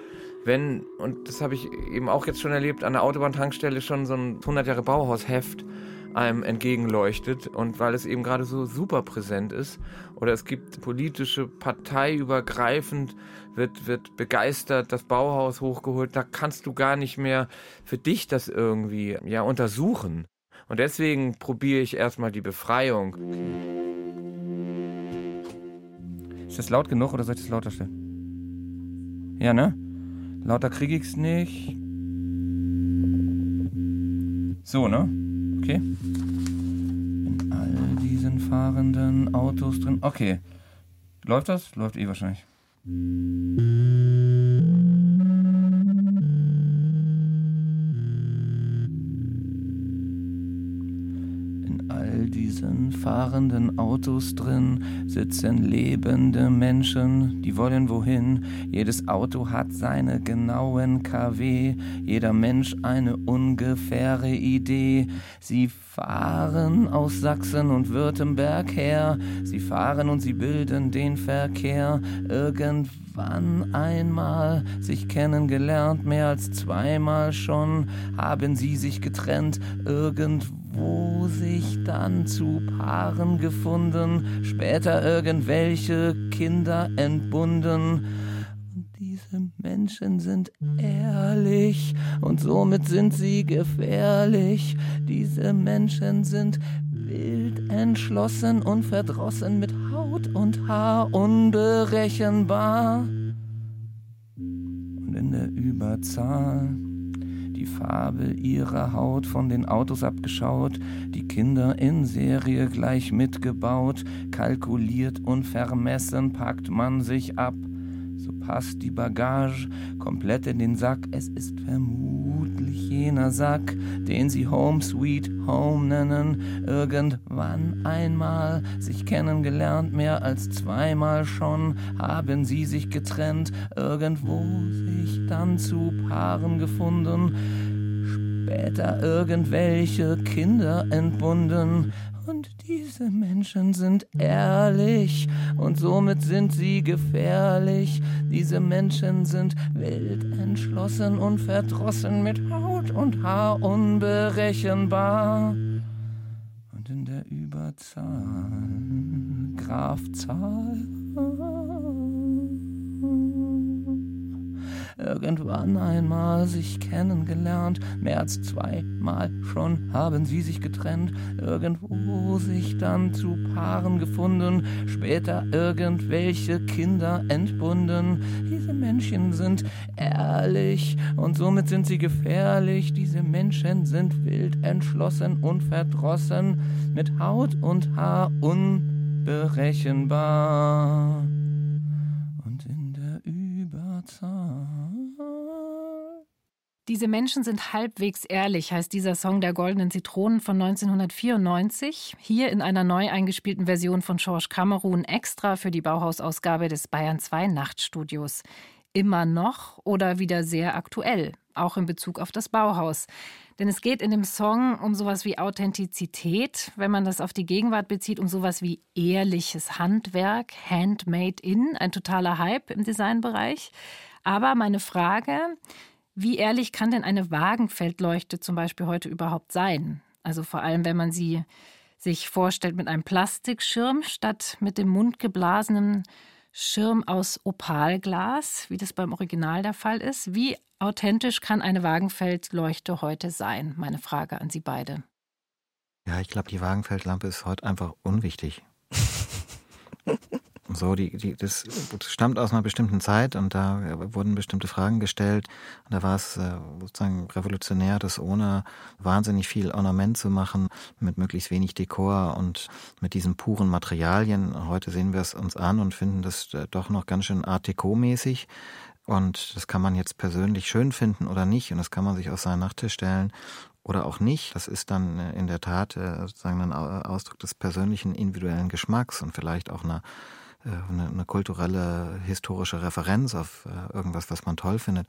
wenn, und das habe ich eben auch jetzt schon erlebt, an der Autobahntankstelle schon so ein 100 Jahre Bauhausheft einem entgegenleuchtet und weil es eben gerade so super präsent ist oder es gibt politische parteiübergreifend wird wird begeistert das Bauhaus hochgeholt da kannst du gar nicht mehr für dich das irgendwie ja untersuchen und deswegen probiere ich erstmal die Befreiung ist das laut genug oder soll ich das lauter stellen ja ne lauter kriege ich's nicht so ne Okay. In all diesen fahrenden Autos drin. Okay. Läuft das? Läuft eh wahrscheinlich. Diesen fahrenden Autos drin sitzen lebende Menschen, die wollen wohin. Jedes Auto hat seine genauen KW, jeder Mensch eine ungefähre Idee. Sie fahren aus Sachsen und Württemberg her, sie fahren und sie bilden den Verkehr. Irgendwann einmal sich kennengelernt, mehr als zweimal schon haben sie sich getrennt, irgendwo wo sich dann zu Paaren gefunden, später irgendwelche Kinder entbunden. Und diese Menschen sind ehrlich und somit sind sie gefährlich. Diese Menschen sind wild entschlossen und verdrossen mit Haut und Haar unberechenbar. Und in der Überzahl die Farbe ihrer Haut von den Autos abgeschaut, die Kinder in Serie gleich mitgebaut, kalkuliert und vermessen packt man sich ab. So passt die Bagage komplett in den Sack. Es ist vermutlich jener Sack, den sie Home Sweet Home nennen. Irgendwann einmal sich kennengelernt, mehr als zweimal schon haben sie sich getrennt, irgendwo sich dann zu Paaren gefunden. Später irgendwelche Kinder entbunden und diese Menschen sind ehrlich und somit sind sie gefährlich. Diese Menschen sind wild entschlossen und verdrossen mit Haut und Haar unberechenbar. Und in der Überzahl, Grafzahl. Irgendwann einmal sich kennengelernt, mehr als zweimal schon haben sie sich getrennt, irgendwo sich dann zu Paaren gefunden, später irgendwelche Kinder entbunden. Diese Menschen sind ehrlich und somit sind sie gefährlich. Diese Menschen sind wild entschlossen und verdrossen, mit Haut und Haar unberechenbar. Diese Menschen sind halbwegs ehrlich, heißt dieser Song der Goldenen Zitronen von 1994. Hier in einer neu eingespielten Version von George Cameron extra für die Bauhausausgabe des Bayern 2 Nachtstudios. Immer noch oder wieder sehr aktuell, auch in Bezug auf das Bauhaus. Denn es geht in dem Song um sowas wie Authentizität, wenn man das auf die Gegenwart bezieht, um sowas wie ehrliches Handwerk, Handmade in, ein totaler Hype im Designbereich. Aber meine Frage, wie ehrlich kann denn eine Wagenfeldleuchte zum Beispiel heute überhaupt sein? Also vor allem, wenn man sie sich vorstellt mit einem Plastikschirm statt mit dem mundgeblasenen Schirm aus Opalglas, wie das beim Original der Fall ist. Wie authentisch kann eine Wagenfeldleuchte heute sein? Meine Frage an Sie beide. Ja, ich glaube, die Wagenfeldlampe ist heute einfach unwichtig. So, die, die, das stammt aus einer bestimmten Zeit und da wurden bestimmte Fragen gestellt. Und da war es äh, sozusagen revolutionär, das ohne wahnsinnig viel Ornament zu machen, mit möglichst wenig Dekor und mit diesen puren Materialien. Heute sehen wir es uns an und finden das äh, doch noch ganz schön Art Deco-mäßig. Und das kann man jetzt persönlich schön finden oder nicht. Und das kann man sich auf seinen Nachttisch stellen oder auch nicht. Das ist dann äh, in der Tat äh, sozusagen ein Ausdruck des persönlichen individuellen Geschmacks und vielleicht auch einer äh, eine, eine kulturelle, historische Referenz auf irgendwas, was man toll findet.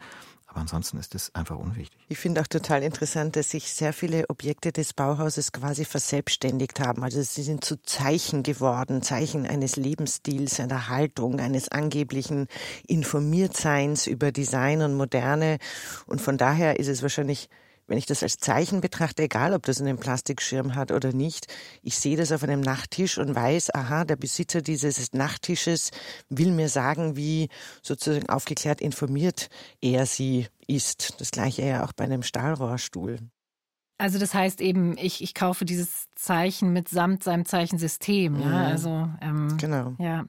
Aber ansonsten ist es einfach unwichtig. Ich finde auch total interessant, dass sich sehr viele Objekte des Bauhauses quasi verselbstständigt haben. Also sie sind zu Zeichen geworden, Zeichen eines Lebensstils, einer Haltung, eines angeblichen Informiertseins über Design und Moderne. Und von daher ist es wahrscheinlich wenn ich das als Zeichen betrachte, egal ob das einen Plastikschirm hat oder nicht, ich sehe das auf einem Nachttisch und weiß, aha, der Besitzer dieses Nachttisches will mir sagen, wie sozusagen aufgeklärt informiert er sie ist. Das gleiche ja auch bei einem Stahlrohrstuhl. Also das heißt eben, ich, ich kaufe dieses Zeichen mitsamt seinem Zeichensystem. Ja, mhm. also ähm, genau. Ja,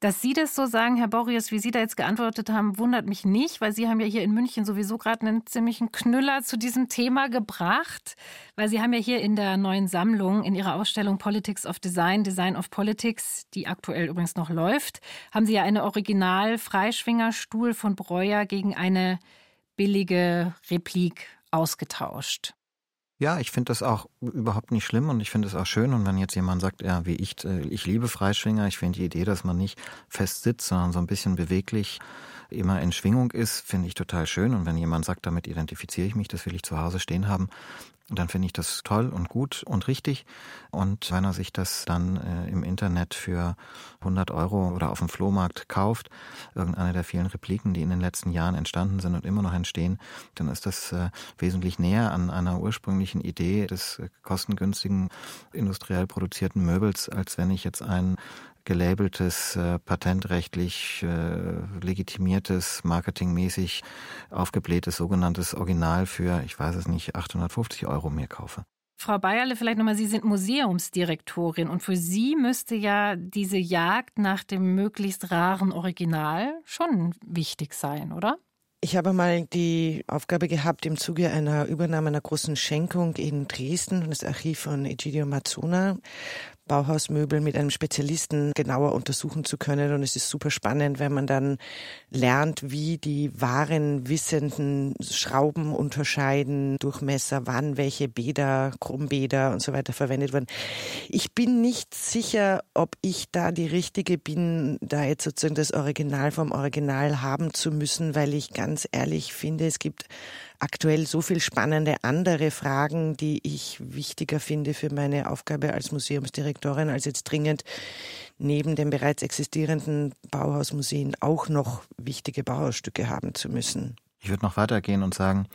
dass Sie das so sagen, Herr Borries, wie Sie da jetzt geantwortet haben, wundert mich nicht, weil Sie haben ja hier in München sowieso gerade einen ziemlichen Knüller zu diesem Thema gebracht, weil Sie haben ja hier in der neuen Sammlung in Ihrer Ausstellung Politics of Design, Design of Politics, die aktuell übrigens noch läuft, haben Sie ja eine Original Freischwingerstuhl von Breuer gegen eine billige Replik ausgetauscht. Ja, ich finde das auch überhaupt nicht schlimm und ich finde es auch schön. Und wenn jetzt jemand sagt, ja, wie ich, äh, ich liebe Freischwinger, ich finde die Idee, dass man nicht fest sitzt, sondern so ein bisschen beweglich immer in Schwingung ist, finde ich total schön. Und wenn jemand sagt, damit identifiziere ich mich, das will ich zu Hause stehen haben, dann finde ich das toll und gut und richtig. Und wenn er sich das dann äh, im Internet für 100 Euro oder auf dem Flohmarkt kauft, irgendeine der vielen Repliken, die in den letzten Jahren entstanden sind und immer noch entstehen, dann ist das äh, wesentlich näher an einer ursprünglichen Idee des äh, kostengünstigen industriell produzierten Möbels, als wenn ich jetzt ein gelabeltes, äh, patentrechtlich äh, legitimiertes, marketingmäßig aufgeblähtes sogenanntes Original für, ich weiß es nicht, 850 Euro mir kaufe. Frau Bayerle, vielleicht nochmal, Sie sind Museumsdirektorin und für Sie müsste ja diese Jagd nach dem möglichst raren Original schon wichtig sein, oder? Ich habe mal die Aufgabe gehabt, im Zuge einer Übernahme einer großen Schenkung in Dresden, das Archiv von Egidio Mazzona, Bauhausmöbel mit einem Spezialisten genauer untersuchen zu können. Und es ist super spannend, wenn man dann lernt, wie die wahren Wissenden Schrauben unterscheiden, Durchmesser, wann welche Bäder, Krummbäder und so weiter verwendet wurden. Ich bin nicht sicher, ob ich da die Richtige bin, da jetzt sozusagen das Original vom Original haben zu müssen, weil ich ganz ehrlich finde, es gibt aktuell so viel spannende andere Fragen, die ich wichtiger finde für meine Aufgabe als Museumsdirektorin, als jetzt dringend neben den bereits existierenden Bauhausmuseen auch noch wichtige Bauhausstücke haben zu müssen. Ich würde noch weitergehen und sagen,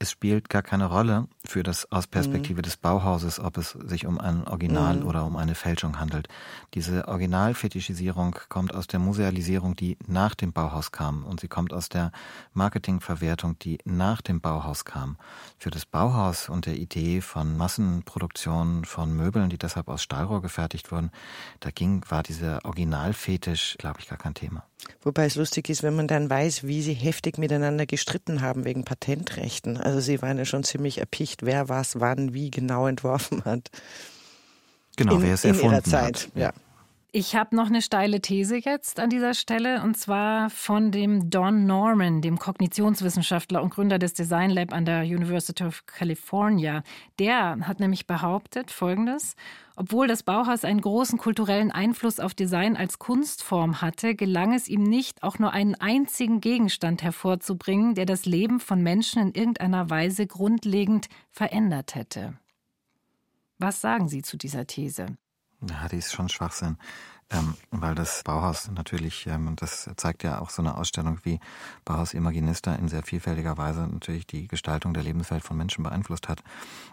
es spielt gar keine Rolle für das aus Perspektive mhm. des Bauhauses, ob es sich um ein Original mhm. oder um eine Fälschung handelt. Diese Originalfetischisierung kommt aus der Musealisierung, die nach dem Bauhaus kam und sie kommt aus der Marketingverwertung, die nach dem Bauhaus kam. Für das Bauhaus und der Idee von Massenproduktion von Möbeln, die deshalb aus Stahlrohr gefertigt wurden, da ging war dieser Originalfetisch, glaube ich, gar kein Thema. Wobei es lustig ist, wenn man dann weiß, wie sie heftig miteinander gestritten haben wegen Patentrechten. Also sie waren ja schon ziemlich erpicht, wer was wann wie genau entworfen hat. Genau, in, wer es erfunden in ihrer Zeit, hat. ja. Ich habe noch eine steile These jetzt an dieser Stelle und zwar von dem Don Norman, dem Kognitionswissenschaftler und Gründer des Design Lab an der University of California. Der hat nämlich behauptet Folgendes. Obwohl das Bauhaus einen großen kulturellen Einfluss auf Design als Kunstform hatte, gelang es ihm nicht, auch nur einen einzigen Gegenstand hervorzubringen, der das Leben von Menschen in irgendeiner Weise grundlegend verändert hätte. Was sagen Sie zu dieser These? Ja, die ist schon Schwachsinn. Ähm, weil das Bauhaus natürlich, ähm, das zeigt ja auch so eine Ausstellung wie Bauhaus Imaginista in sehr vielfältiger Weise natürlich die Gestaltung der Lebenswelt von Menschen beeinflusst hat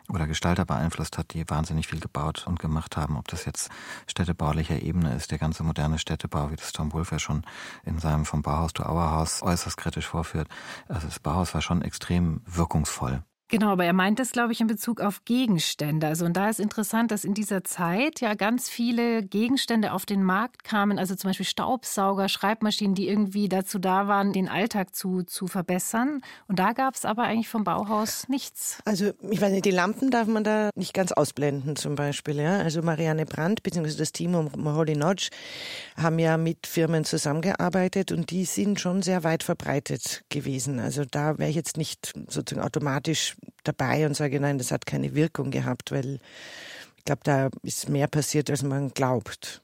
oder Gestalter beeinflusst hat, die wahnsinnig viel gebaut und gemacht haben. Ob das jetzt städtebaulicher Ebene ist, der ganze moderne Städtebau, wie das Tom Wolfe ja schon in seinem Vom Bauhaus to Auerhaus äußerst kritisch vorführt. Also das Bauhaus war schon extrem wirkungsvoll. Genau, aber er meint das, glaube ich, in Bezug auf Gegenstände. Also, und da ist interessant, dass in dieser Zeit ja ganz viele Gegenstände auf den Markt kamen, also zum Beispiel Staubsauger, Schreibmaschinen, die irgendwie dazu da waren, den Alltag zu, zu verbessern. Und da gab es aber eigentlich vom Bauhaus nichts. Also, ich weiß nicht, die Lampen darf man da nicht ganz ausblenden, zum Beispiel. Ja? Also, Marianne Brandt bzw. das Team um Holly Notch haben ja mit Firmen zusammengearbeitet und die sind schon sehr weit verbreitet gewesen. Also, da wäre ich jetzt nicht sozusagen automatisch dabei und sage, nein, das hat keine Wirkung gehabt, weil ich glaube, da ist mehr passiert, als man glaubt.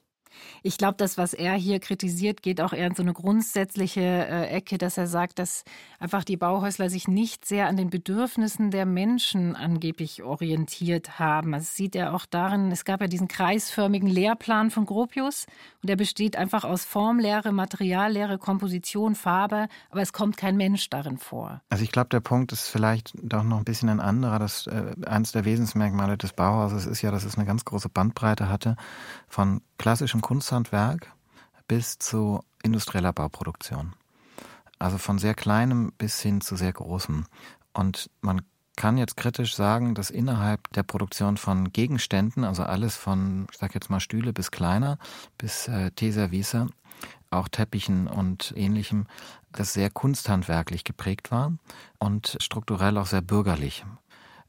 Ich glaube, das, was er hier kritisiert, geht auch eher in so eine grundsätzliche äh, Ecke, dass er sagt, dass einfach die Bauhäusler sich nicht sehr an den Bedürfnissen der Menschen angeblich orientiert haben. Das sieht er auch darin, es gab ja diesen kreisförmigen Lehrplan von Gropius und der besteht einfach aus Formlehre, Materiallehre, Komposition, Farbe, aber es kommt kein Mensch darin vor. Also ich glaube, der Punkt ist vielleicht doch noch ein bisschen ein anderer. Das, äh, eines der Wesensmerkmale des Bauhauses ist ja, dass es eine ganz große Bandbreite hatte von klassischem Kunsthandwerk bis zu industrieller Bauproduktion. Also von sehr kleinem bis hin zu sehr großem. Und man kann jetzt kritisch sagen, dass innerhalb der Produktion von Gegenständen, also alles von, ich sag jetzt mal Stühle bis kleiner, bis äh, Teeservice, auch Teppichen und ähnlichem, das sehr kunsthandwerklich geprägt war und strukturell auch sehr bürgerlich.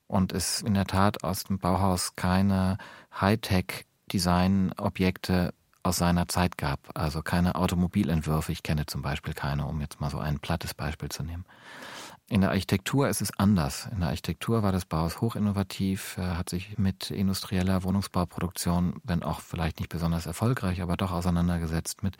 Und es in der Tat aus dem Bauhaus keine Hightech Designobjekte aus seiner Zeit gab. Also keine Automobilentwürfe. Ich kenne zum Beispiel keine, um jetzt mal so ein plattes Beispiel zu nehmen. In der Architektur ist es anders. In der Architektur war das Bauhaus hochinnovativ, hat sich mit industrieller Wohnungsbauproduktion, wenn auch vielleicht nicht besonders erfolgreich, aber doch auseinandergesetzt mit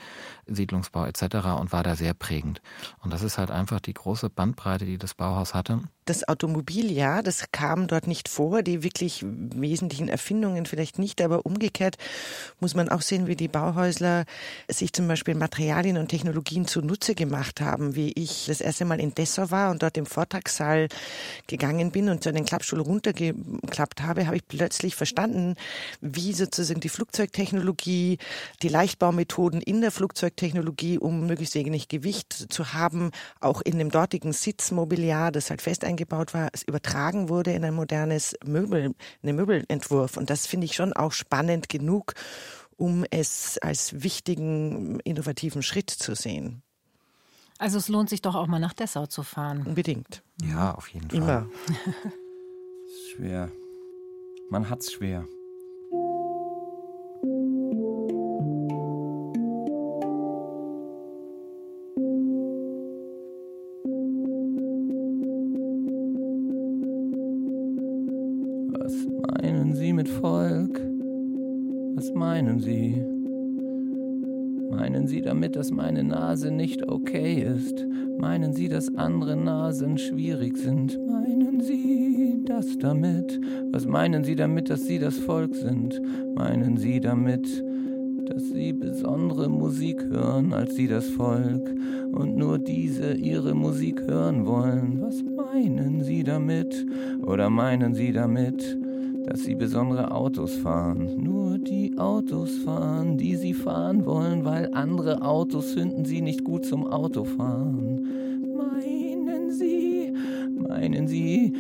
Siedlungsbau etc. und war da sehr prägend. Und das ist halt einfach die große Bandbreite, die das Bauhaus hatte das Automobil, ja, das kam dort nicht vor, die wirklich wesentlichen Erfindungen vielleicht nicht, aber umgekehrt muss man auch sehen, wie die Bauhäusler sich zum Beispiel Materialien und Technologien zunutze gemacht haben. Wie ich das erste Mal in Dessau war und dort im Vortragssaal gegangen bin und einen Klappstuhl runtergeklappt habe, habe ich plötzlich verstanden, wie sozusagen die Flugzeugtechnologie, die Leichtbaumethoden in der Flugzeugtechnologie, um möglichst wenig Gewicht zu haben, auch in dem dortigen Sitzmobiliar, das halt fest eingebaut war, es übertragen wurde in ein modernes Möbel, einen Möbelentwurf. Und das finde ich schon auch spannend genug, um es als wichtigen, innovativen Schritt zu sehen. Also es lohnt sich doch auch mal nach Dessau zu fahren. Unbedingt. Ja, auf jeden Fall. Immer. schwer. Man hat's schwer. Volk? Was meinen Sie? Meinen Sie damit, dass meine Nase nicht okay ist? Meinen Sie, dass andere Nasen schwierig sind? Meinen Sie das damit? Was meinen Sie damit, dass Sie das Volk sind? Meinen Sie damit, dass Sie besondere Musik hören als Sie das Volk und nur diese Ihre Musik hören wollen? Was meinen Sie damit? Oder meinen Sie damit, dass sie besondere Autos fahren. Nur die Autos fahren, die sie fahren wollen, weil andere Autos finden sie nicht gut zum Autofahren. Meinen Sie, meinen Sie,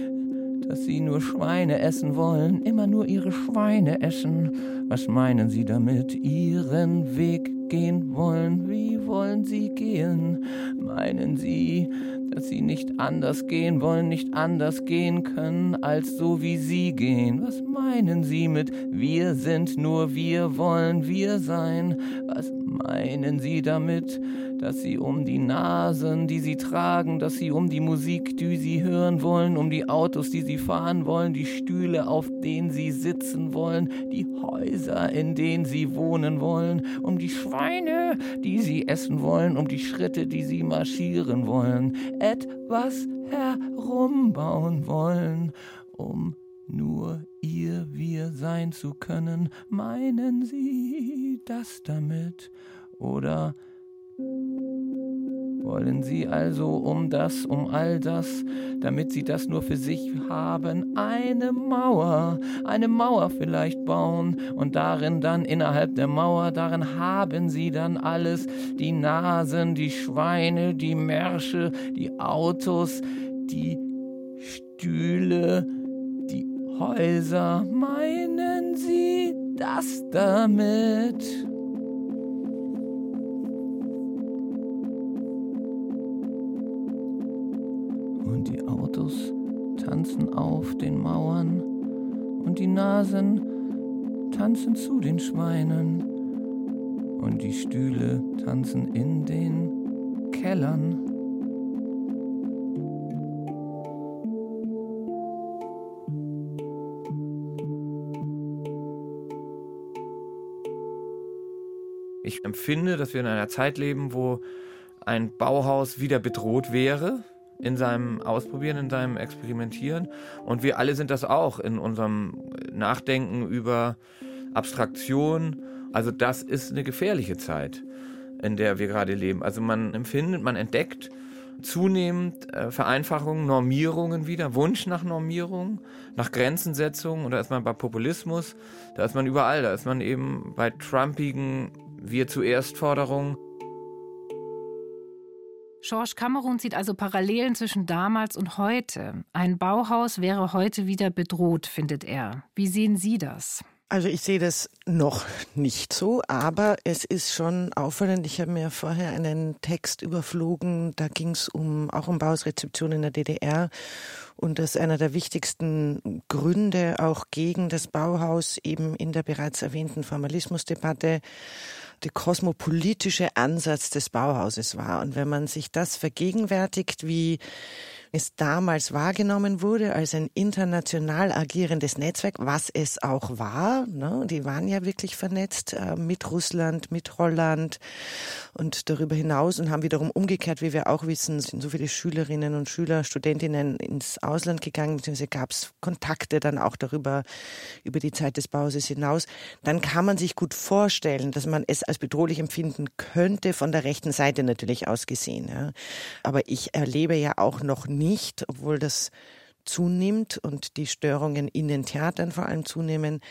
dass Sie nur Schweine essen wollen, immer nur Ihre Schweine essen? Was meinen Sie damit? Ihren Weg gehen wollen? Wie wollen Sie gehen? Meinen Sie, dass sie nicht anders gehen wollen, nicht anders gehen können, als so wie sie gehen. Was meinen sie mit wir sind nur wir wollen wir sein? Was meinen sie damit, dass sie um die Nasen, die sie tragen, dass sie um die Musik, die sie hören wollen, um die Autos, die sie fahren wollen, die Stühle, auf denen sie sitzen wollen, die Häuser, in denen sie wohnen wollen, um die Schweine, die sie essen wollen, um die Schritte, die sie marschieren wollen, etwas herumbauen wollen, um nur ihr wir sein zu können, meinen Sie das damit? Oder wollen Sie also um das, um all das, damit Sie das nur für sich haben, eine Mauer, eine Mauer vielleicht bauen und darin dann innerhalb der Mauer, darin haben Sie dann alles, die Nasen, die Schweine, die Märsche, die Autos, die Stühle, Häuser, meinen Sie das damit? Und die Autos tanzen auf den Mauern und die Nasen tanzen zu den Schweinen und die Stühle tanzen in den Kellern. Empfinde, dass wir in einer Zeit leben, wo ein Bauhaus wieder bedroht wäre in seinem Ausprobieren, in seinem Experimentieren. Und wir alle sind das auch in unserem Nachdenken über Abstraktion. Also das ist eine gefährliche Zeit, in der wir gerade leben. Also man empfindet, man entdeckt zunehmend äh, Vereinfachungen, Normierungen wieder, Wunsch nach Normierung, nach Grenzensetzung. Und da ist man bei Populismus, da ist man überall, da ist man eben bei trumpigen Wir zuerst Forderungen. George Cameron sieht also Parallelen zwischen damals und heute. Ein Bauhaus wäre heute wieder bedroht, findet er. Wie sehen Sie das? Also ich sehe das noch nicht so, aber es ist schon auffallend. Ich habe mir vorher einen Text überflogen, da ging es um auch um Bauhausrezeption in der DDR und dass einer der wichtigsten Gründe auch gegen das Bauhaus eben in der bereits erwähnten Formalismusdebatte kosmopolitische Ansatz des Bauhauses war. Und wenn man sich das vergegenwärtigt, wie es damals wahrgenommen wurde als ein international agierendes Netzwerk, was es auch war. Ne? Die waren ja wirklich vernetzt äh, mit Russland, mit Holland und darüber hinaus und haben wiederum umgekehrt, wie wir auch wissen, sind so viele Schülerinnen und Schüler, Studentinnen ins Ausland gegangen, beziehungsweise gab es Kontakte dann auch darüber, über die Zeit des Bauses hinaus. Dann kann man sich gut vorstellen, dass man es als bedrohlich empfinden könnte, von der rechten Seite natürlich aus gesehen. Ja. Aber ich erlebe ja auch noch nicht, obwohl das zunimmt und die Störungen in den Theatern vor allem zunehmen.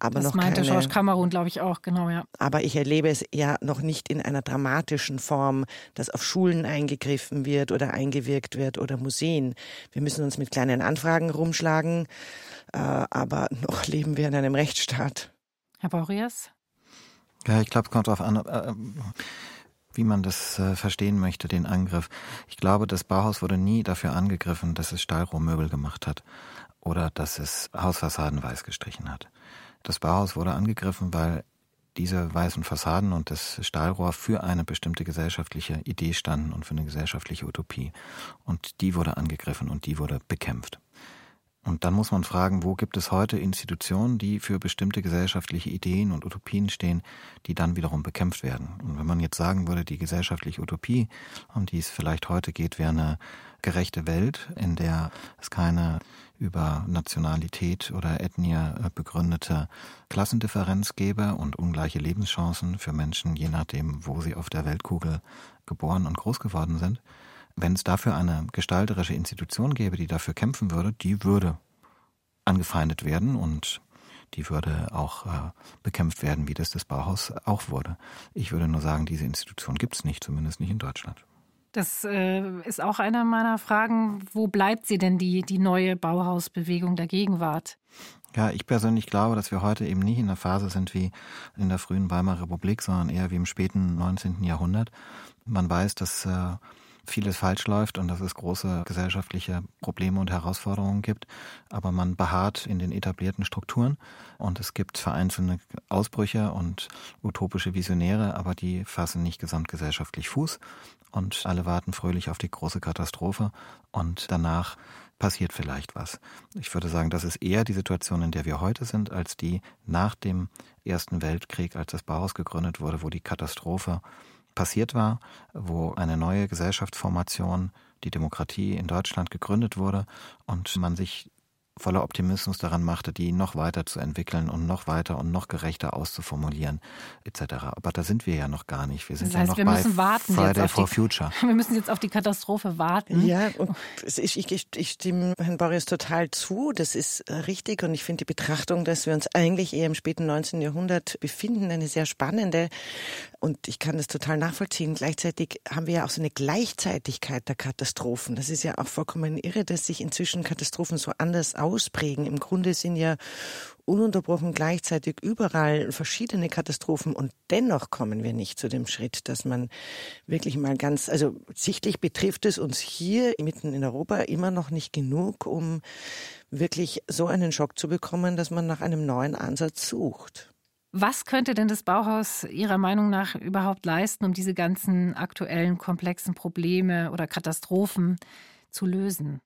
Aber das noch meinte keine, George Cameron, glaube ich, auch, genau, ja. Aber ich erlebe es ja noch nicht in einer dramatischen Form, dass auf Schulen eingegriffen wird oder eingewirkt wird oder Museen. Wir müssen uns mit kleinen Anfragen rumschlagen, äh, aber noch leben wir in einem Rechtsstaat. Herr Baurias? Ja, ich glaube, es kommt darauf an, äh, wie man das äh, verstehen möchte, den Angriff. Ich glaube, das Bauhaus wurde nie dafür angegriffen, dass es Stahlrohrmöbel gemacht hat oder dass es Hausfassaden weiß gestrichen hat. Das Bauhaus wurde angegriffen, weil diese weißen Fassaden und das Stahlrohr für eine bestimmte gesellschaftliche Idee standen und für eine gesellschaftliche Utopie. Und die wurde angegriffen und die wurde bekämpft. Und dann muss man fragen, wo gibt es heute Institutionen, die für bestimmte gesellschaftliche Ideen und Utopien stehen, die dann wiederum bekämpft werden. Und wenn man jetzt sagen würde, die gesellschaftliche Utopie, um die es vielleicht heute geht, wäre eine gerechte Welt, in der es keine über Nationalität oder Ethnie äh, begründete Klassendifferenz gäbe und ungleiche Lebenschancen für Menschen, je nachdem, wo sie auf der Weltkugel geboren und groß geworden sind, wenn es dafür eine gestalterische Institution gäbe, die dafür kämpfen würde, die würde angefeindet werden und die würde auch äh, bekämpft werden, wie das das Bauhaus auch wurde. Ich würde nur sagen, diese Institution gibt es nicht, zumindest nicht in Deutschland. Das äh, ist auch eine meiner Fragen. Wo bleibt sie denn, die, die neue Bauhausbewegung der Gegenwart? Ja, ich persönlich glaube, dass wir heute eben nicht in der Phase sind wie in der frühen Weimarer Republik, sondern eher wie im späten 19. Jahrhundert. Man weiß, dass äh, vieles falsch läuft und dass es große gesellschaftliche Probleme und Herausforderungen gibt. Aber man beharrt in den etablierten Strukturen und es gibt vereinzelte Ausbrüche und utopische Visionäre, aber die fassen nicht gesamtgesellschaftlich Fuß und alle warten fröhlich auf die große Katastrophe und danach passiert vielleicht was. Ich würde sagen, das ist eher die Situation, in der wir heute sind, als die nach dem Ersten Weltkrieg, als das Bauhaus gegründet wurde, wo die Katastrophe passiert war, wo eine neue Gesellschaftsformation, die Demokratie in Deutschland gegründet wurde und man sich voller Optimismus daran machte, die noch weiter zu entwickeln und noch weiter und noch gerechter auszuformulieren, etc. Aber da sind wir ja noch gar nicht. Wir sind das heißt, ja noch wir bei müssen warten Friday for die, Future. Wir müssen jetzt auf die Katastrophe warten. Ja, und ich, ich, ich stimme Herrn Boris total zu. Das ist richtig und ich finde die Betrachtung, dass wir uns eigentlich eher im späten 19. Jahrhundert befinden, eine sehr spannende. Und ich kann das total nachvollziehen. Gleichzeitig haben wir ja auch so eine Gleichzeitigkeit der Katastrophen. Das ist ja auch vollkommen irre, dass sich inzwischen Katastrophen so anders ausprägen. Im Grunde sind ja ununterbrochen gleichzeitig überall verschiedene Katastrophen und dennoch kommen wir nicht zu dem Schritt, dass man wirklich mal ganz, also sichtlich betrifft es uns hier mitten in Europa immer noch nicht genug, um wirklich so einen Schock zu bekommen, dass man nach einem neuen Ansatz sucht. Was könnte denn das Bauhaus Ihrer Meinung nach überhaupt leisten, um diese ganzen aktuellen komplexen Probleme oder Katastrophen zu lösen?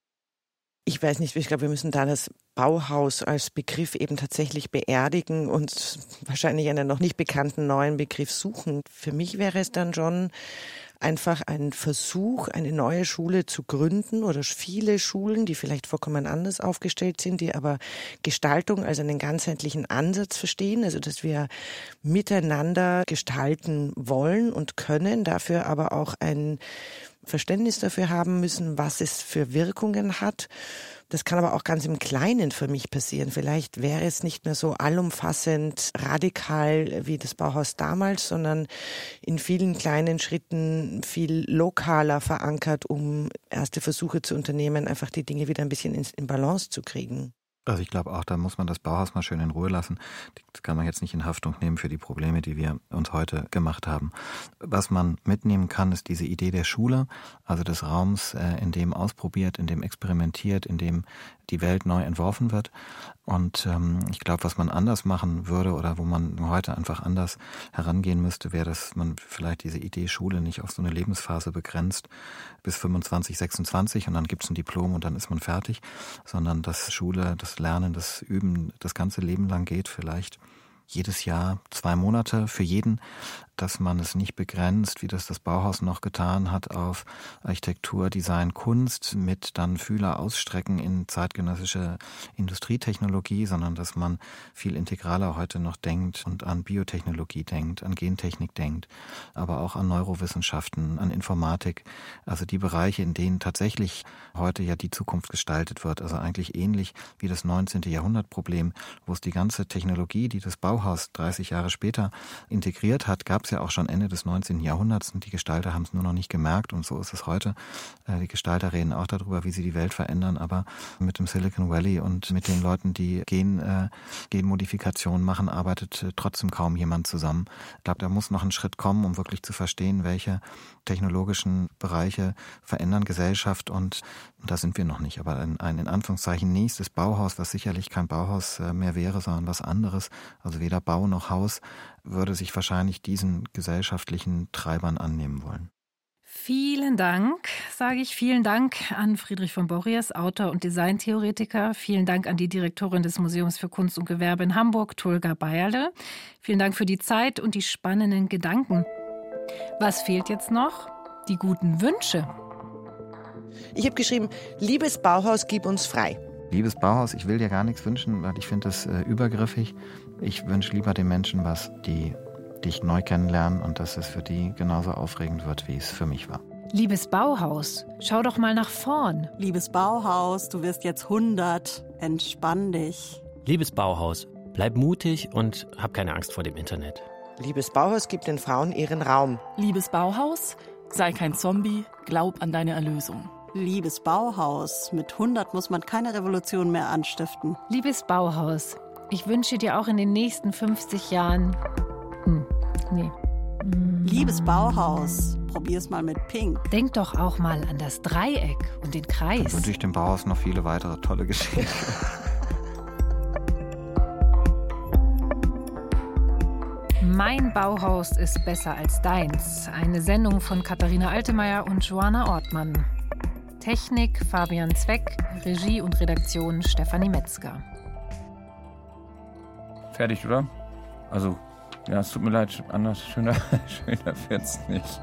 Ich weiß nicht, ich glaube, wir müssen da das Bauhaus als Begriff eben tatsächlich beerdigen und wahrscheinlich einen noch nicht bekannten neuen Begriff suchen. Für mich wäre es dann schon einfach ein Versuch, eine neue Schule zu gründen oder viele Schulen, die vielleicht vollkommen anders aufgestellt sind, die aber Gestaltung als einen ganzheitlichen Ansatz verstehen, also dass wir miteinander gestalten wollen und können, dafür aber auch ein Verständnis dafür haben müssen, was es für Wirkungen hat das kann aber auch ganz im Kleinen für mich passieren. Vielleicht wäre es nicht mehr so allumfassend radikal wie das Bauhaus damals, sondern in vielen kleinen Schritten viel lokaler verankert, um erste Versuche zu unternehmen, einfach die Dinge wieder ein bisschen in, Balance zu kriegen. Also ich glaube auch, da muss man das Bauhaus mal schön in Ruhe lassen. Das kann man jetzt nicht in Haftung nehmen für die Probleme, die wir uns heute gemacht haben. Was man mitnehmen kann, ist diese Idee der Schule, also des Raums, äh, in dem ausprobiert, in dem experimentiert, in dem die Welt neu entworfen wird. Und ähm, ich glaube, was man anders machen würde oder wo man heute einfach anders herangehen müsste, wäre, dass man vielleicht diese Idee Schule nicht auf so eine Lebensphase begrenzt bis 25, 26 und dann gibt's ein Diplom und dann ist man fertig, sondern dass Schule, das Lernen, das Üben das ganze Leben lang geht, vielleicht jedes Jahr zwei Monate für jeden dass man es nicht begrenzt, wie das das Bauhaus noch getan hat, auf Architektur, Design, Kunst mit dann Fühler ausstrecken in zeitgenössische Industrietechnologie, sondern dass man viel integraler heute noch denkt und an Biotechnologie denkt, an Gentechnik denkt, aber auch an Neurowissenschaften, an Informatik, also die Bereiche, in denen tatsächlich heute ja die Zukunft gestaltet wird, also eigentlich ähnlich wie das 19. Jahrhundertproblem, wo es die ganze Technologie, die das Bauhaus 30 Jahre später integriert hat, gab gab es ja auch schon Ende des 19. Jahrhunderts und die Gestalter haben es nur noch nicht gemerkt und so ist es heute. Äh, die Gestalter reden auch darüber, wie sie die Welt verändern, aber mit dem Silicon Valley und mit den Leuten, die Gen, äh, Genmodifikationen machen, arbeitet äh, trotzdem kaum jemand zusammen. Ich glaube, da muss noch ein Schritt kommen, um wirklich zu verstehen, welche technologischen Bereiche verändern Gesellschaft und da sind wir noch nicht. Aber ein, ein in Anführungszeichen nächstes Bauhaus, was sicherlich kein Bauhaus äh, mehr wäre, sondern was anderes, also weder Bau noch Haus, würde sich wahrscheinlich diesen gesellschaftlichen Treibern annehmen wollen. Vielen Dank, sage ich. Vielen Dank an Friedrich von Borries, Autor und Designtheoretiker. Vielen Dank an die Direktorin des Museums für Kunst und Gewerbe in Hamburg, Tulga Bayerle. Vielen Dank für die Zeit und die spannenden Gedanken. Was fehlt jetzt noch? Die guten Wünsche. Ich habe geschrieben, liebes Bauhaus, gib uns frei. Liebes Bauhaus, ich will dir gar nichts wünschen, weil ich finde das äh, übergriffig. Ich wünsche lieber den Menschen was, die dich neu kennenlernen und dass es für die genauso aufregend wird, wie es für mich war. Liebes Bauhaus, schau doch mal nach vorn. Liebes Bauhaus, du wirst jetzt 100. Entspann dich. Liebes Bauhaus, bleib mutig und hab keine Angst vor dem Internet. Liebes Bauhaus, gib den Frauen ihren Raum. Liebes Bauhaus, sei kein Zombie, glaub an deine Erlösung. Liebes Bauhaus, mit 100 muss man keine Revolution mehr anstiften. Liebes Bauhaus, ich wünsche dir auch in den nächsten 50 Jahren. Hm, nee. Hm. Liebes Bauhaus, probier's mal mit Pink. Denk doch auch mal an das Dreieck und den Kreis. Da wünsche ich dem Bauhaus noch viele weitere tolle Geschichten. Mein Bauhaus ist besser als deins. Eine Sendung von Katharina Altemeyer und Joanna Ortmann. Technik Fabian Zweck, Regie und Redaktion Stefanie Metzger. Fertig, oder? Also, ja, es tut mir leid, anders schöner, schöner wird's nicht.